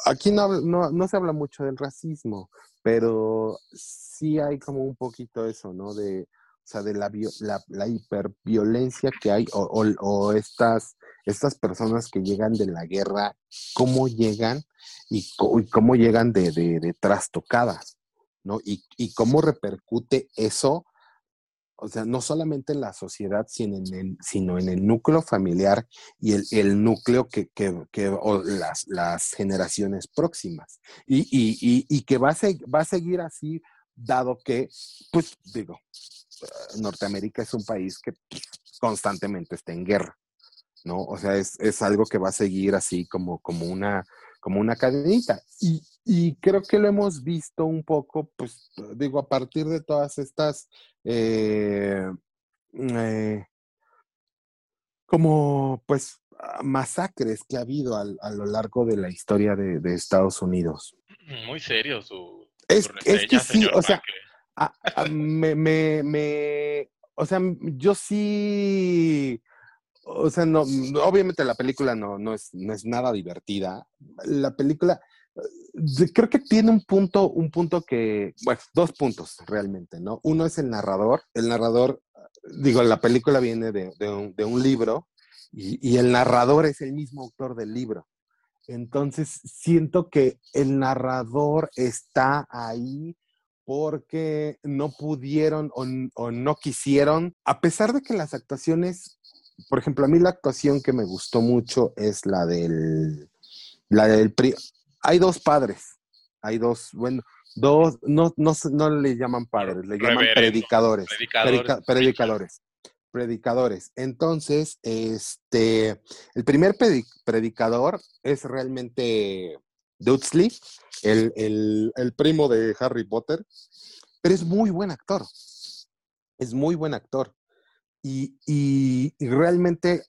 aquí no, no, no se habla mucho del racismo, pero sí hay como un poquito eso, ¿no? De, sea, de la, vio- la, la hiperviolencia que hay o, estas, estas personas que llegan de la guerra, cómo llegan y, cómo llegan de, de, de trastocadas, ¿no? Y, cómo repercute eso o sea, no solamente en la sociedad, sino en el, núcleo familiar y el, el núcleo que, las, generaciones próximas. Y, que va a, va a seguir así, dado que, pues digo, Norteamérica es un país que constantemente está en guerra, ¿no? O sea, es, es algo que va a seguir así como, como, una, como una cadenita. Y, y creo que lo hemos visto un poco, pues, digo, a partir de todas estas... eh, eh, como pues masacres que ha habido al- a, lo largo de la historia de, de Estados Unidos. Muy serio su, Es, su es que sí, señor o sea, Banque. A- me, me, me- o sea, yo sí, o sea, no, obviamente la película no, no es, no es nada divertida. La película, eh, creo que tiene un punto, un punto que, bueno, dos puntos realmente, ¿no? Uno es el narrador. El narrador, digo, la película viene de, de un, de un libro y el narrador es el mismo autor del libro. Entonces, siento que el narrador está ahí porque no pudieron o, o no quisieron, a pesar de que las actuaciones, por ejemplo, a mí la actuación que me gustó mucho es la del, la del, pri- hay dos padres, hay dos, bueno, dos, no, no, no le llaman padres, le llaman Reverendo, predicadores, predicadores, predica- predicadores, predicadores. Entonces, este, el primer predi- predicador es realmente Dudley, el, el, el primo de Harry Potter, pero es muy buen actor. Es muy buen actor. Y, y- realmente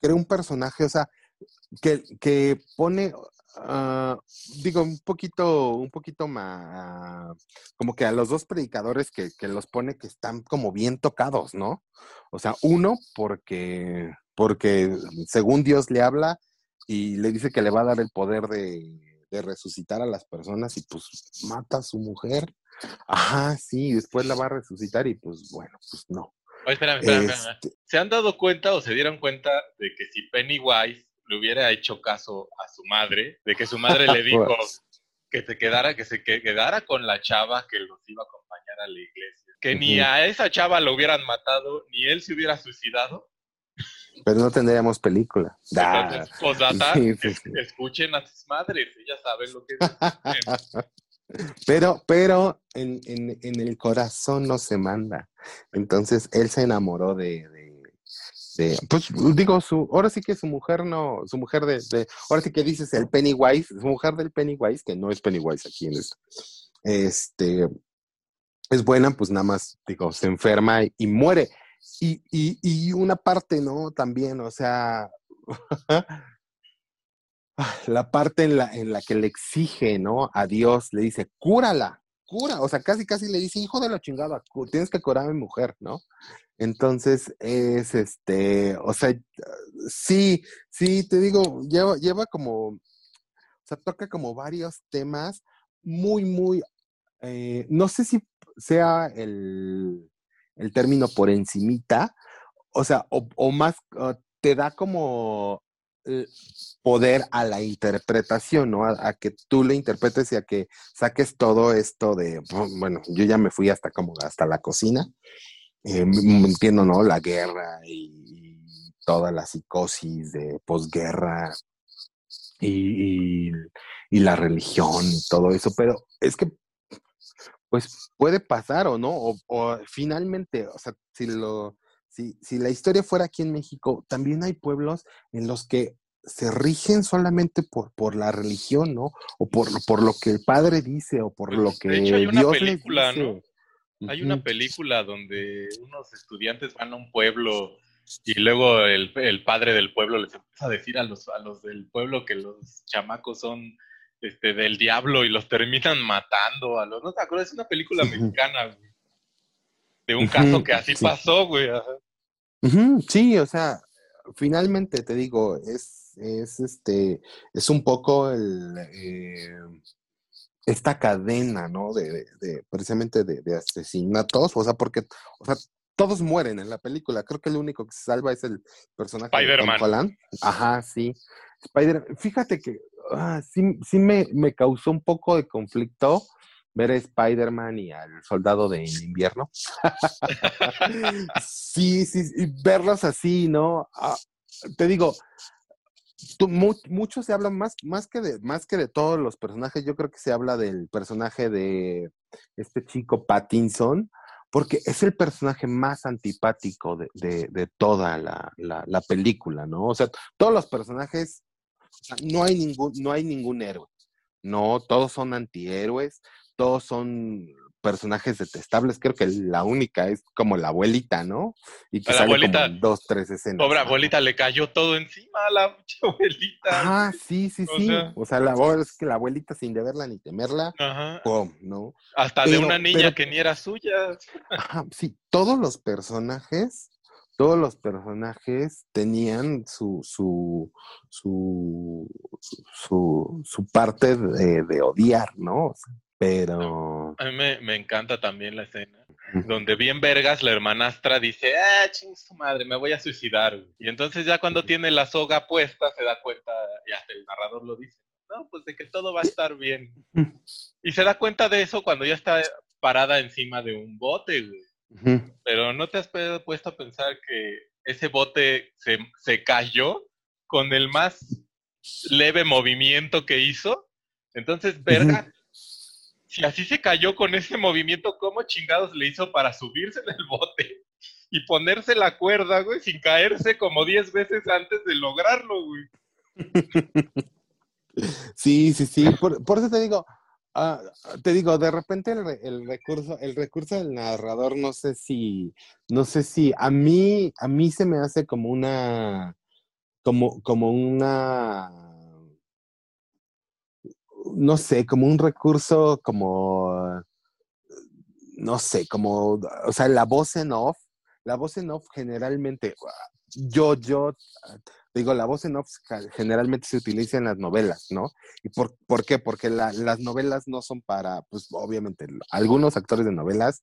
crea un personaje, o sea, que, que pone, ah, digo, un poquito, un poquito más, como que a los dos predicadores que, que los pone que están como bien tocados, ¿no? O sea, uno porque, porque según Dios le habla y le dice que le va a dar el poder de, de resucitar a las personas y pues mata a su mujer. Ajá, sí, y después la va a resucitar y pues bueno, pues no. Oye, espérame, espérame, espérame. Este, ¿Se han dado cuenta o se dieron cuenta de que si Pennywise le hubiera hecho caso a su madre, de que su madre le dijo que se quedara, que se que- quedara con la chava que los iba a acompañar a la iglesia, que ni a esa chava lo hubieran matado, ni él se hubiera suicidado? Pero no tendríamos película. Entonces, postdata, sí, sí, es- sí. escuchen a sus madres, ellas saben lo que dicen. Pero, pero en, en- en el corazón no se manda. Entonces él se enamoró de, de- de- pues digo, su, ahora sí que su mujer no, su mujer de, de- ahora sí que dices el Pennywise, su mujer del Pennywise, que no es Pennywise aquí en esto, este, es buena, pues nada más, digo, se enferma y, y muere. Y, y, y una parte, ¿no? También, o sea, la parte en la, en la que le exige, ¿no? A Dios, le dice, cúrala, cura, o sea, casi, casi le dice, hijo de la chingada, tienes que curar a mi mujer, ¿no? Entonces, es este, o sea, sí, sí, te digo, lleva, lleva como, o sea, toca como varios temas muy, muy, eh, no sé si sea el, el término por encimita, o sea, o, más, uh, te da como eh, poder a la interpretación, ¿no? A, que tú le interpretes y a que saques todo esto de, bueno, yo ya me fui hasta como hasta la cocina, eh, entiendo, ¿no? La guerra y, toda la psicosis de posguerra y, y, y la religión y todo eso, pero es que, pues puede pasar o no, o, o finalmente, o sea, si lo, si, si la historia fuera aquí en México, también hay pueblos en los que se rigen solamente por, por la religión, ¿no? O por, por lo que el padre dice, o por Pues, lo de que hecho, hay una Dios película, dice. Hay una película donde unos estudiantes van a un pueblo y luego el, el padre del pueblo les empieza a decir a los, a los del pueblo que los chamacos son este, del diablo y los terminan matando. A los, ¿No te acuerdas? Es una película mexicana, güey. De un caso que así sí. pasó, güey. Sí, o sea, finalmente te digo, es, es este, es un poco el, eh, esta cadena, ¿no? De, de- de- precisamente de, de asesinatos, o sea, porque, o sea, todos mueren en la película. Creo que el único que se salva es el personaje Spider-Man. Ajá, sí. Spider, fíjate que ah, sí, sí me, me causó un poco de conflicto ver a Spider-Man y al soldado de invierno. sí, sí, y verlos así, ¿no? Ah, te digo, mucho se habla más, más, que de, más que de todos los personajes, yo creo que se habla del personaje de este chico Pattinson, porque es el personaje más antipático de, de- de toda la, la- la película, ¿no? O sea, todos los personajes, o sea, no hay ningún, no hay ningún héroe, no, todos son antihéroes, todos son personajes detestables, creo que la única es como la abuelita, ¿no? Y que la sale abuelita- como en dos, tres escenas. Pobre abuelita, le cayó todo encima a la abuelita. Ah, sí, sí, O sí. sea- o sea, la es que la abuelita sin deberla ni temerla, Ajá. ¡pum! ¿no? Hasta de una niña pero- que ni era suya. Ajá, sí, todos los personajes, todos los personajes tenían su, su, su, su, su parte de, de odiar, ¿no? O sea, pero... A mí me, me encanta también la escena donde bien vergas la hermanastra dice, ah, ching su madre, me voy a suicidar. güey". Y entonces ya cuando tiene la soga puesta se da cuenta, y hasta el narrador lo dice, no, pues de que todo va a estar bien. Y se da cuenta de eso cuando ya está parada encima de un bote, güey. Pero ¿no te has puesto a pensar que ese bote se, se cayó con el más leve movimiento que hizo? Entonces, verga, si así se cayó con ese movimiento, ¿cómo chingados le hizo para subirse en el bote y ponerse la cuerda, güey, sin caerse como 10 veces antes de lograrlo, güey? Sí, sí, sí. Por, por eso te digo, ah, te digo, de repente el, el recurso, el recurso del narrador, no sé si, no sé si a mí, a mí se me hace como una, como, como una, no sé, como un recurso, como, no sé, como, o sea, la voz en off, la voz en off generalmente, yo, yo, digo, la voz en off generalmente se utiliza en las novelas, ¿no? ¿Y por, por qué? Porque la- las novelas no son para, pues obviamente, algunos actores de novelas,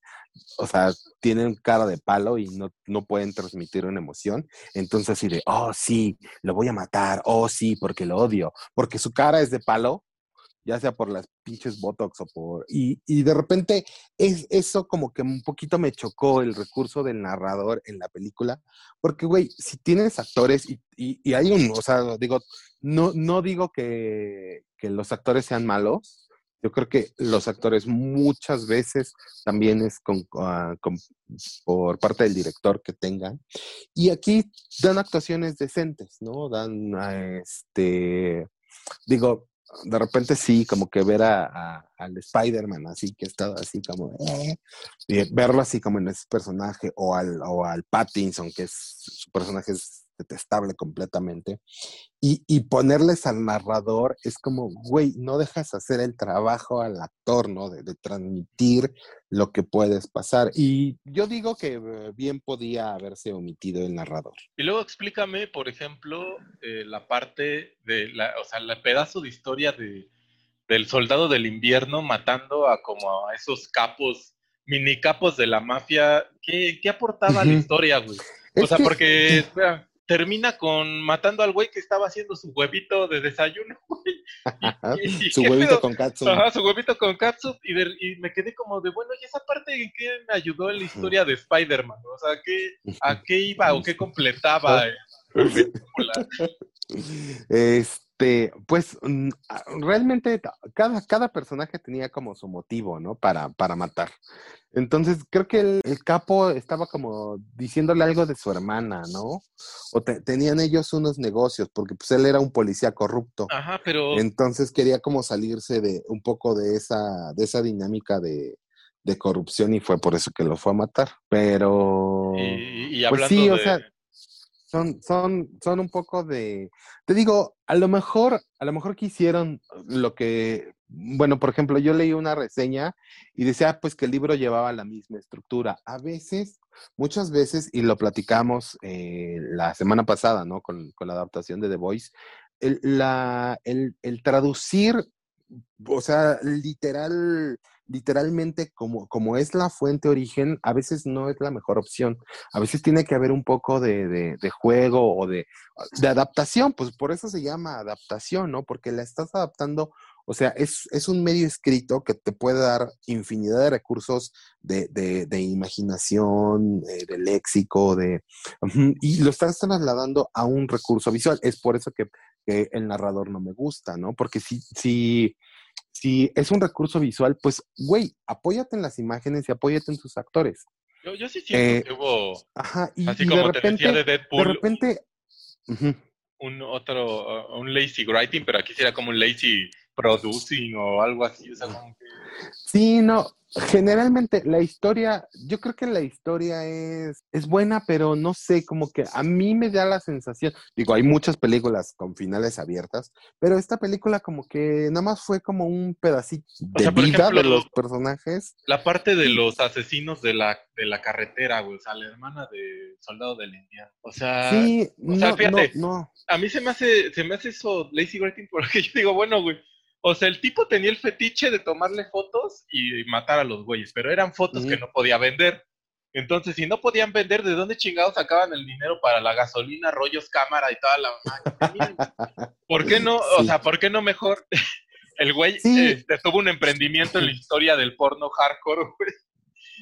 o sea, tienen cara de palo y no, no pueden transmitir una emoción. Entonces, así de, oh, sí, lo voy a matar, oh, sí, porque lo odio, porque su cara es de palo, ya sea por las pinches botox o por... Y, y de repente es, eso como que un poquito me chocó el recurso del narrador en la película, porque, güey, si tienes actores y, y- y hay un, o sea, digo, no, no digo que, que los actores sean malos, yo creo que los actores muchas veces también es con, ah, con- por parte del director que tengan. Y aquí dan actuaciones decentes, ¿no? Dan, ah, este, digo, de repente sí, como que ver a, al Spider-Man así, que estaba así como, eh, verlo así como en ese personaje, o al, o al Pattinson, que es, su personaje es detestable completamente, y, y ponerles al narrador es como, güey, no dejas hacer el trabajo al actor, ¿no? De, de transmitir lo que puedes pasar. Y yo digo que eh, bien podía haberse omitido el narrador. Y luego explícame, por ejemplo, eh, la parte de la, o sea, el pedazo de historia de, del soldado del invierno matando a como a esos capos, mini capos de la mafia. ¿Qué, qué aportaba a la historia, güey? O sea, que- porque espera, termina con matando al güey que estaba haciendo su huevito de desayuno, güey. Y- y- y Su huevito pedo. con katsu. Ajá, su huevito con catsup y, de- y me quedé como de, bueno, ¿y esa parte en qué me ayudó en la historia de Spider-Man? O sea, ¿qué, ¿a qué iba o qué completaba? eh, película? Este, pues mm, ah, realmente cada, cada personaje tenía como su motivo, ¿no? Para, para matar. Entonces creo que el, el capo estaba como diciéndole algo de su hermana, ¿no? O te- tenían ellos unos negocios, porque pues él era un policía corrupto. Ajá, pero Entonces quería como salirse de un poco de esa, de esa dinámica de, de corrupción y fue por eso que lo fue a matar. Pero y, y pues hablando sí, o de... sea, son, son, son un poco de, te digo, a lo mejor, a lo mejor quisieron lo que, bueno, por ejemplo, yo leí una reseña y decía pues que el libro llevaba la misma estructura. A veces, muchas veces, y lo platicamos eh, la semana pasada, ¿no? Con, con la adaptación de The Voice, el, la, el, el traducir, o sea, literal, literalmente como, como es la fuente origen, a veces no es la mejor opción. A veces tiene que haber un poco de, de- juego o de, adaptación, pues por eso se llama adaptación, ¿no? Porque la estás adaptando, o sea, es, es un medio escrito que te puede dar infinidad de recursos de, imaginación, eh, de léxico, de... Y lo estás trasladando a un recurso visual. Es por eso que, que el narrador no me gusta, ¿no? Porque si, si, si es un recurso visual, pues, güey, apóyate en las imágenes y apóyate en tus actores. Yo, yo sí siento Eh, que hubo, Ajá, y, así y como de te repente, decía de de Deadpool, repente, ujú, un otro, uh, un lazy writing, pero aquí sería como un lazy producing o algo así. O sea, como que- Sí, no, generalmente la historia, yo creo que la historia es, es buena, pero no sé, como que a mí me da la sensación, digo, hay muchas películas con finales abiertas, pero esta película como que nada más fue como un pedacito de sea, vida ejemplo, de los personajes. La parte de los asesinos de la, de la carretera, güey. O sea, la hermana de Soldado del Indiano. O sea, Sí, o sea, no, fíjate. no, no. a mí se me hace, se me hace eso lazy writing porque yo digo, bueno, güey. O sea, el tipo tenía el fetiche de tomarle fotos y matar a los güeyes, pero eran fotos que no podía vender. Entonces, si no podían vender, ¿de dónde chingados sacaban el dinero para la gasolina, rollos, cámara y toda la? ¿Por qué no? O Sí. sea, ¿por qué no mejor? El güey Sí. este, tuvo un emprendimiento en la historia del porno hardcore, güey.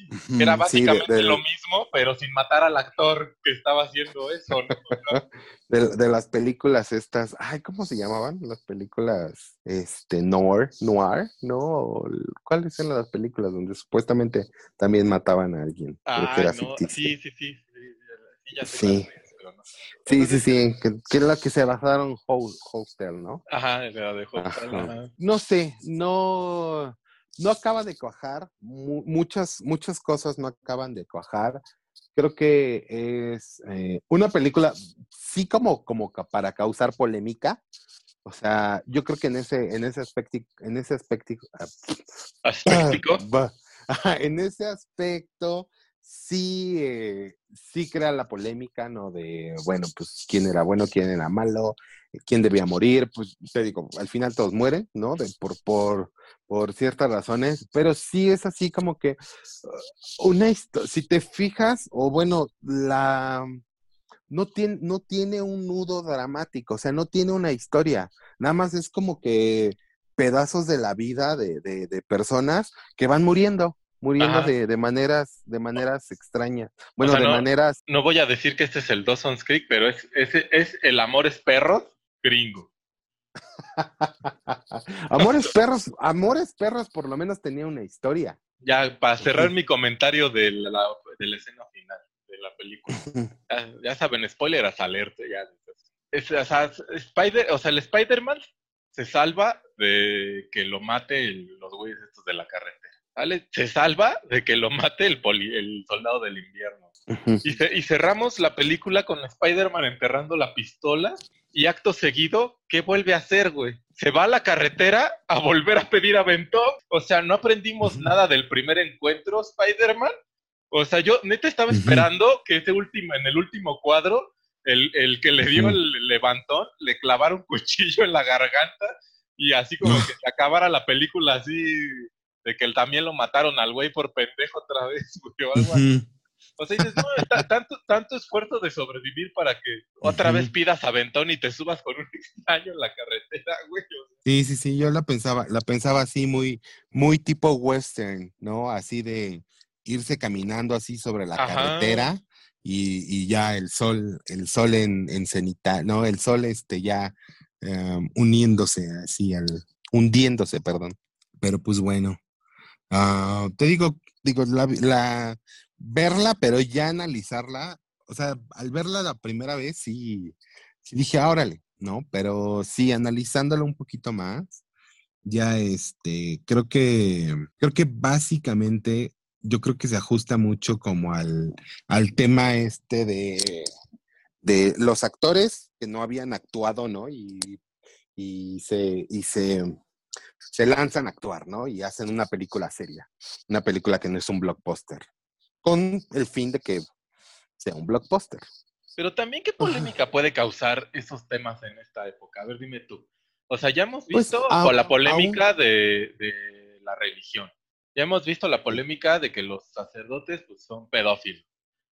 Era sí, de- básicamente de- lo mismo, pero sin matar al actor que estaba haciendo eso, ¿no? De, de las películas estas, ay, ¿cómo se llamaban? Las películas, este, noir, noir, ¿no? ¿Cuáles eran las películas donde supuestamente también mataban a alguien? Pero que Ay, era no, ficticio. sí, sí, sí, sí, sí, ya sé Sí. no. Sí, sí, sí, que, que es la que se basaron Ho- Hostel, ¿no? Ajá, la de Hostel, Ajá. ajá. No sé, no, no acaba de cuajar, mu- muchas, muchas cosas no acaban de cuajar. Creo que es eh, una película, sí como, como para causar polémica. O sea, yo creo que en ese, en ese aspecto, en ese aspecto, en ese aspecto sí, eh, sí crea la polémica, ¿no? De, bueno, pues quién era bueno, quién era malo, quién debía morir, pues te digo, al final todos mueren, ¿no? De, por, por, por ciertas razones, pero sí es así como que uh, una historia, si te fijas, o bueno, la... No tiene, no tiene un nudo dramático, o sea, no tiene una historia, nada más es como que pedazos de la vida de, de, de personas que van muriendo, muriendo de, de maneras, de maneras extrañas. Bueno, sea, de no- maneras, No voy a decir que este es el Dawson's Creek, pero es, es, es el Amores Perros gringo. Amores perros, Amores perros por lo menos tenía una historia. Ya, para cerrar mi comentario de la, de la escena final de la película. Ya, ya saben, spoilers alerta. Ya. Es, o, sea, Spider, o sea, el Spider-Man se salva de que lo mate el- los güeyes estos de la carretera. ¿Vale? Se salva de que lo mate el, poli- el soldado del invierno. Y, ce- y cerramos la película con Spider-Man enterrando la pistola. Y acto seguido, ¿qué vuelve a hacer, güey? Se va a la carretera a volver a pedir aventón. O sea, no aprendimos nada del primer encuentro, Spider-Man. O sea, yo neta estaba esperando que ese último, en el último cuadro, el, el que le dio el levantón, le clavara un cuchillo en la garganta y así como que se acabara la película así de que él también lo mataron al güey por pendejo otra vez, güey, o algo así. O sea, dices, no, ta- tanto, tanto esfuerzo de sobrevivir para que otra vez pidas aventón y te subas con un extraño en la carretera, güey. Sí, sí, sí, yo la pensaba, la pensaba así muy, muy tipo western, ¿no? Así de irse caminando así sobre la Ajá. carretera y, y ya el sol, el sol en, en cenita, ¿no? El sol este ya em, uniéndose así al, hundiéndose, perdón. Pero pues bueno, ah, te digo, digo, la, la- verla, pero ya analizarla, o sea, al verla la primera vez sí, sí dije, "Ah, órale, ¿no? Pero sí, analizándola un poquito más, ya este, creo que, creo que básicamente, yo creo que se ajusta mucho como al, al tema este de, de los actores que no habían actuado, ¿no? Y, y se, y se, se lanzan a actuar, ¿no? Y hacen una película seria, una película que no es un blockbuster, con el fin de que sea un blockbuster. Pero también, ¿qué polémica puede causar esos temas en esta época? A ver, dime tú. O sea, ya hemos Pues, visto la polémica de, de la religión. Ya hemos visto la polémica de que los sacerdotes pues, son pedófilos.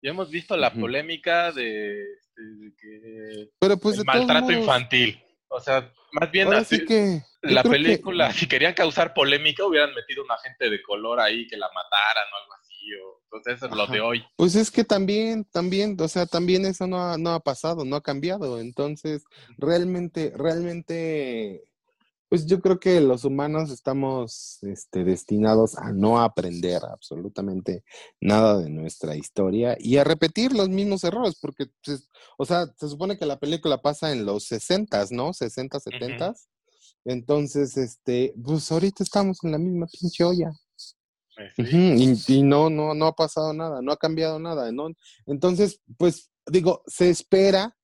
Ya hemos visto la polémica de, este, de que Pero pues el maltrato modos, infantil. O sea, más bien Ahora así- sí que la que- película, si querían causar polémica, hubieran metido una gente de color ahí que la mataran o algo así. O, entonces, eso es lo de hoy. Pues es que también, también, o sea, también eso no ha, no ha pasado, no ha cambiado. Entonces, realmente, realmente, Pues yo creo que los humanos estamos este, destinados a no aprender absolutamente nada de nuestra historia y a repetir los mismos errores, porque, pues, o sea, se supone que la película pasa en los 60, ¿no? 60, 70. Entonces, este, pues ahorita estamos en la misma pinche olla. Ujú, y, y no, no, no ha pasado nada, no ha cambiado nada, ¿no? Entonces, pues, digo, se espera,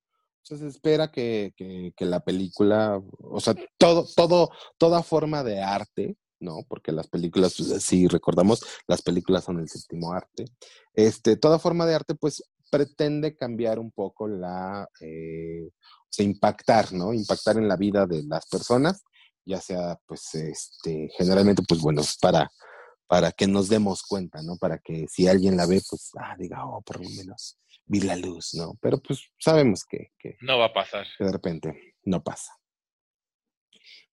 se espera que, que, la película, o sea, todo, todo, toda forma de arte, ¿no? Porque las películas, pues, si recordamos, las películas son el séptimo arte. Este, toda forma de arte, pues, pretende cambiar un poco la, eh, o sea, impactar, ¿no? Impactar en la vida de las personas, ya sea, pues, este, generalmente, pues, bueno, para para que nos demos cuenta, ¿no? Para que si alguien la ve, pues, ah, diga, oh, por lo menos vi la luz, ¿no? Pero pues sabemos que, que, No va a pasar. que de repente no pasa.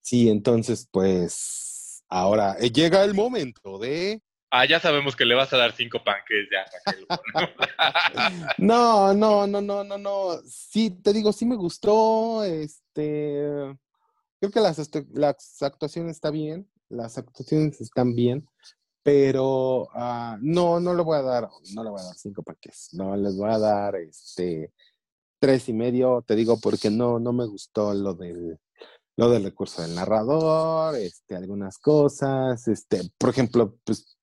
Sí, entonces, pues, ahora eh, llega el momento de... Ah, ya sabemos que le vas a dar cinco panques ya. Raquel, bueno. No, no, no, no, no, no. Sí, te digo, sí me gustó, este... Creo que las, astu- las actuaciones está bien, las actuaciones están bien, pero ah, no, no le voy a dar, no le voy a dar cinco paquetes, no les voy a dar este tres y medio, te digo porque no, no me gustó lo del, lo del recurso del narrador, este, algunas cosas, este, por ejemplo, pues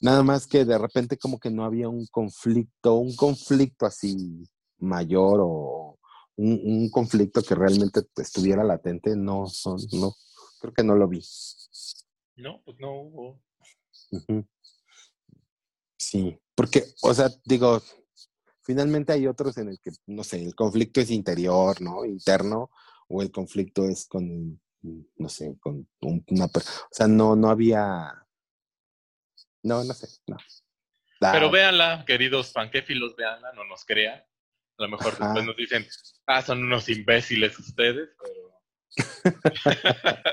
nada más que de repente como que no había un conflicto, un conflicto así mayor o un, un conflicto que realmente estuviera latente, no son, no, creo que no lo vi. No, pues no hubo. Sí, porque, o sea, digo, finalmente hay otros en el que, no sé, el conflicto es interior, ¿no? Interno, o el conflicto es con, no sé, con un- una, per- o sea, no, no había, no, no sé, no. Ah, Pero véanla, queridos panquéfilos, véanla, no nos crean. A lo mejor Ajá. después nos dicen, ah, son unos imbéciles ustedes, pero...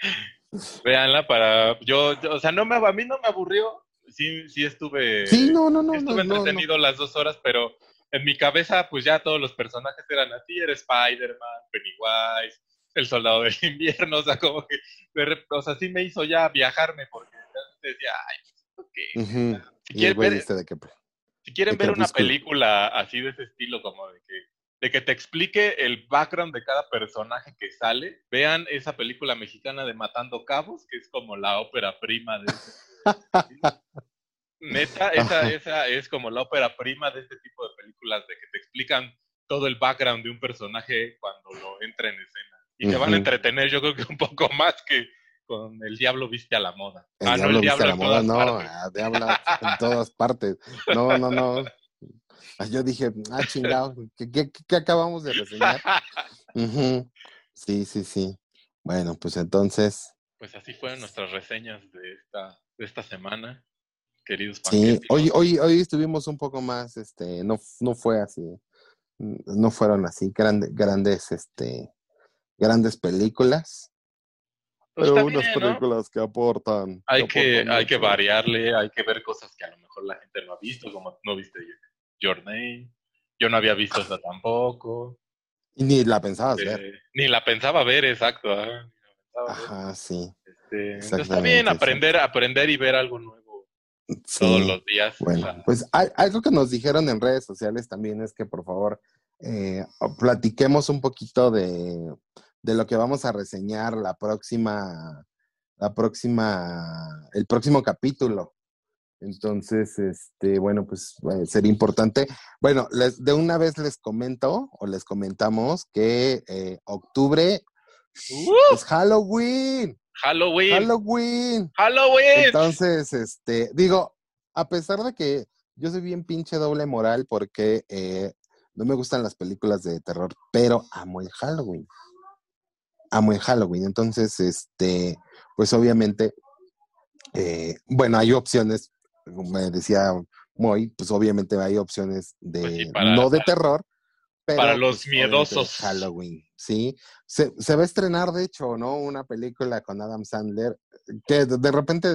véanla para... Yo, yo- o sea, no me, a mí no me aburrió. Sí, sí estuve... Sí, no, no, no, no, estuve no, no. entretenido las dos horas, pero en mi cabeza, pues ya todos los personajes eran así, era Spider-Man, Pennywise, el soldado del invierno, o sea, como que, o sea, sí me hizo ya viajarme, porque decía, ay, pues, ok. Ujú. Si quieren ver, de que, si quieren de ver una Crepúsculo. película así de ese estilo, como de que, de que te explique el background de cada personaje que sale, vean esa película mexicana de Matando Cabos, que es como la ópera prima de ese. Neta, esa, esa es como la ópera prima de este tipo de películas, de que te explican todo el background de un personaje cuando lo entra en escena. Y te van a entretener, yo creo que un poco más que con El Diablo Viste a la Moda. El Ah, no, diablo viste a la moda, no, ah, diablo en todas partes. No, no, no. Ah, Yo dije, ah, chingado, ¿qué, qué, qué acabamos de reseñar? Sí, sí, sí. Bueno, pues entonces, Pues así fueron nuestras reseñas de esta, de esta semana, queridos sí, hoy, hoy, hoy estuvimos un poco más, este, no, no fue así, no fueron así grandes, grandes, este, grandes películas, Pues pero unas bien, ¿no? películas que aportan. Hay que, aportan hay que variarle, hay que ver cosas que a lo mejor la gente no ha visto, como no viste Your Name. Yo no había visto esa tampoco. Y ni la pensabas Eh, ver. ni la pensaba ver, exacto. ah, ver. Ajá, sí. Este, entonces está bien aprender, aprender y ver algo nuevo sí. todos los días. o Bueno, sea, pues al- algo que nos dijeron en redes sociales también es que por favor eh, platiquemos un poquito de, de lo que vamos a reseñar la próxima, la próxima, el próximo capítulo. Entonces, este, bueno, pues eh, sería importante. Bueno, les, de una vez les comento o les comentamos que eh, octubre ¡Uh! es Halloween. Halloween. Halloween. Halloween. Entonces, este, digo, a pesar de que yo soy bien pinche doble moral porque eh, no me gustan las películas de terror, pero amo el Halloween. Amo el Halloween. Entonces, este, pues obviamente, eh, bueno, hay opciones, me decía Moy, pues obviamente hay opciones de Pues sí, para- no de terror. Pero, para los pues, miedosos. Halloween, sí. Se, se va a estrenar, de hecho, ¿no? Una película con Adam Sandler, que de, de repente,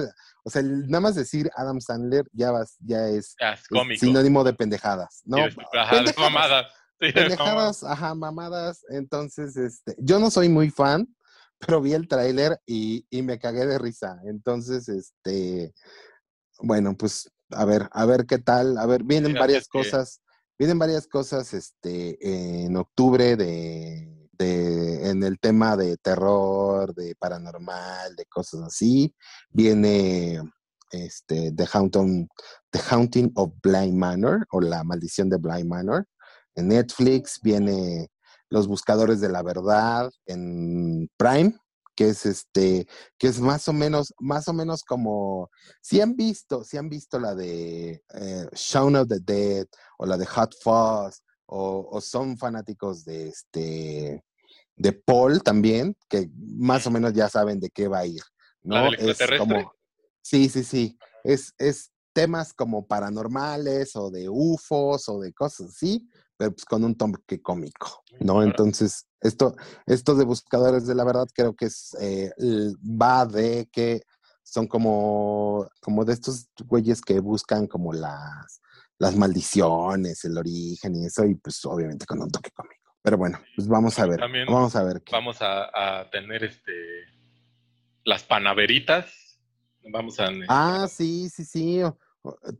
o sea, nada más decir Adam Sandler ya, vas, ya es, Ah, es sinónimo de pendejadas, ¿no? Ajá, de pendejadas. mamada. Sí, de mamada. Pendejadas, ajá, mamadas. Entonces, este, yo no soy muy fan, pero vi el tráiler y, y me cagué de risa. Entonces, este, bueno, pues a ver, a ver qué tal. A ver, vienen varias así es que- cosas, vienen varias cosas, este, en octubre de, de, en el tema de terror, de paranormal, de cosas así. Viene, este, The Haunting, The Haunting of Blind Manor o La Maldición de Blind Manor. En Netflix viene Los Buscadores de la Verdad en Prime, que es este, que es más o menos, más o menos como, si han visto, si han visto la de eh, Shaun of the Dead o la de Hot Fuzz o, o son fanáticos de este, de Paul también, que más o menos ya saben de qué va a ir, ¿La ¿no? del Es como, sí, sí, sí, es, es temas como paranormales o de UFOs o de cosas así, pero pues con un toque cómico, ¿no? Entonces, esto, esto de Buscadores de la Verdad creo que es, eh, va de que son como, como de estos güeyes que buscan como las, las maldiciones, el origen y eso, y pues obviamente con un toque cómico. Pero bueno, pues vamos a ver, También vamos a ver. qué- Vamos a, a tener este las panaveritas. Vamos a Ah, sí, sí, sí.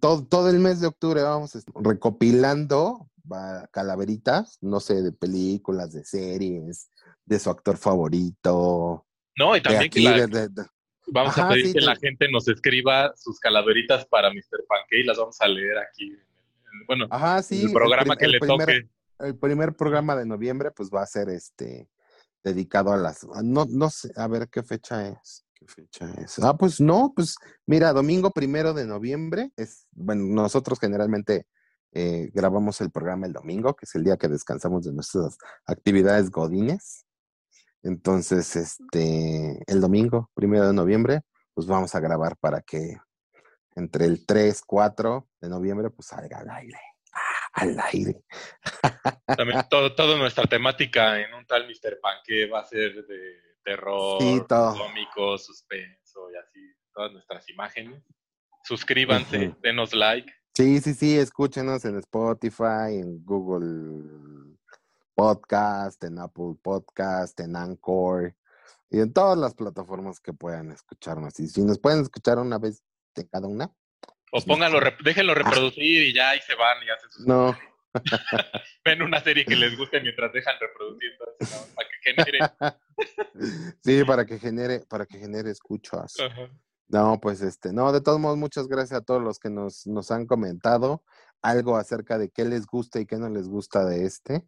Todo, todo el mes de octubre vamos recopilando va, calaveritas, no sé, de películas, de series, de su actor favorito. no, y De también que aquí, la- de- de- de- vamos a pedir sí, que la gente nos escriba sus calaveritas para Mr. Pancake y las vamos a leer aquí. en Bueno, Ajá, sí. el programa que le primer, toque. El primer programa de noviembre, pues va a ser este dedicado a las. a- No, no sé, a ver qué fecha es. ¿Qué fecha es? Ah, pues no, pues mira, domingo primero de noviembre es, bueno, nosotros generalmente eh, grabamos el programa el domingo, que es el día que descansamos de nuestras actividades godines. Entonces, este, el domingo primero de noviembre, pues vamos a grabar para que entre el 3, 4 de noviembre, pues salga al aire. Ah, al aire. También todo, toda nuestra temática en un tal Mr. Pancake va a ser de terror, Sí, cómico, suspenso y así. Todas nuestras imágenes. Suscríbanse, Ujú. denos like. Sí, sí, sí, escúchenos en Spotify, en Google Podcast, en Apple Podcast, en Anchor y en todas las plataformas que puedan escucharnos. Y si nos pueden escuchar una vez de cada una, O Pues pónganlo, rep- déjenlo reproducir y ya ahí se van y hacen sus no. ven una serie que les guste mientras dejan reproducir ¿no? para que genere. Sí, para que genere, para que genere escuchas. Ajá. No, pues este, no, de todos modos, muchas gracias a todos los que nos, nos han comentado algo acerca de qué les gusta y qué no les gusta de este,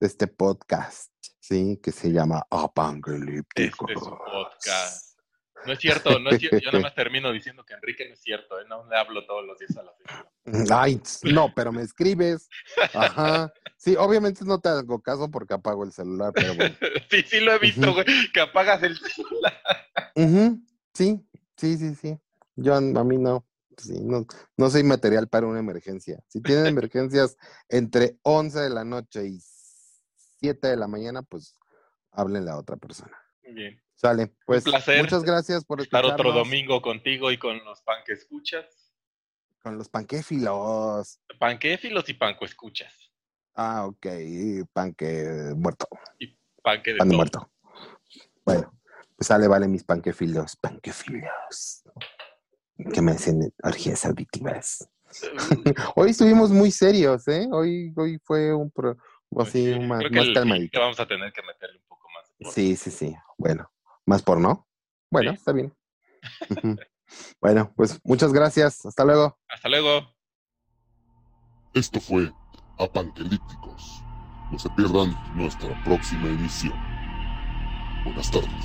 de este podcast, sí, que se llama Apangalíptico. Este es un podcast. No es cierto, no es cierto. Yo nada más termino diciendo que Enrique no es cierto, ¿eh? no le hablo todos los días a la señora. Ay, no, pero me escribes. Ajá. Sí, obviamente no te hago caso porque apago el celular, pero bueno. Sí, sí lo he visto, güey, que apagas el celular. Ujú, Sí, sí, sí, sí. Yo a mí no. Sí, no, no soy material para una emergencia. Si tienen emergencias entre 11 de la noche y 7 de la mañana, pues háblenle a otra persona. Bien. Sale. Pues placer muchas gracias por Estar otro domingo contigo y con los panque escuchas. con los panquéfilos. Panquéfilos y panco escuchas. Ah, ok. Panque muerto. Panque de Pan de muerto. Bueno, sale, vale, mis panquefilos. Panquefilos. Que me hacen orgías auditivas. Hoy estuvimos muy serios, ¿eh? Hoy, hoy fue un pro, así, Sí, más, creo que más el calmadito. vamos a tener que meterle un poco más. Sí, sí, sí. Bueno, más por no. Bueno, Sí. está bien. Bueno, pues muchas gracias. Hasta luego. Hasta luego. Esto fue Apanquelípticos. No se pierdan nuestra próxima emisión. Buenas tardes.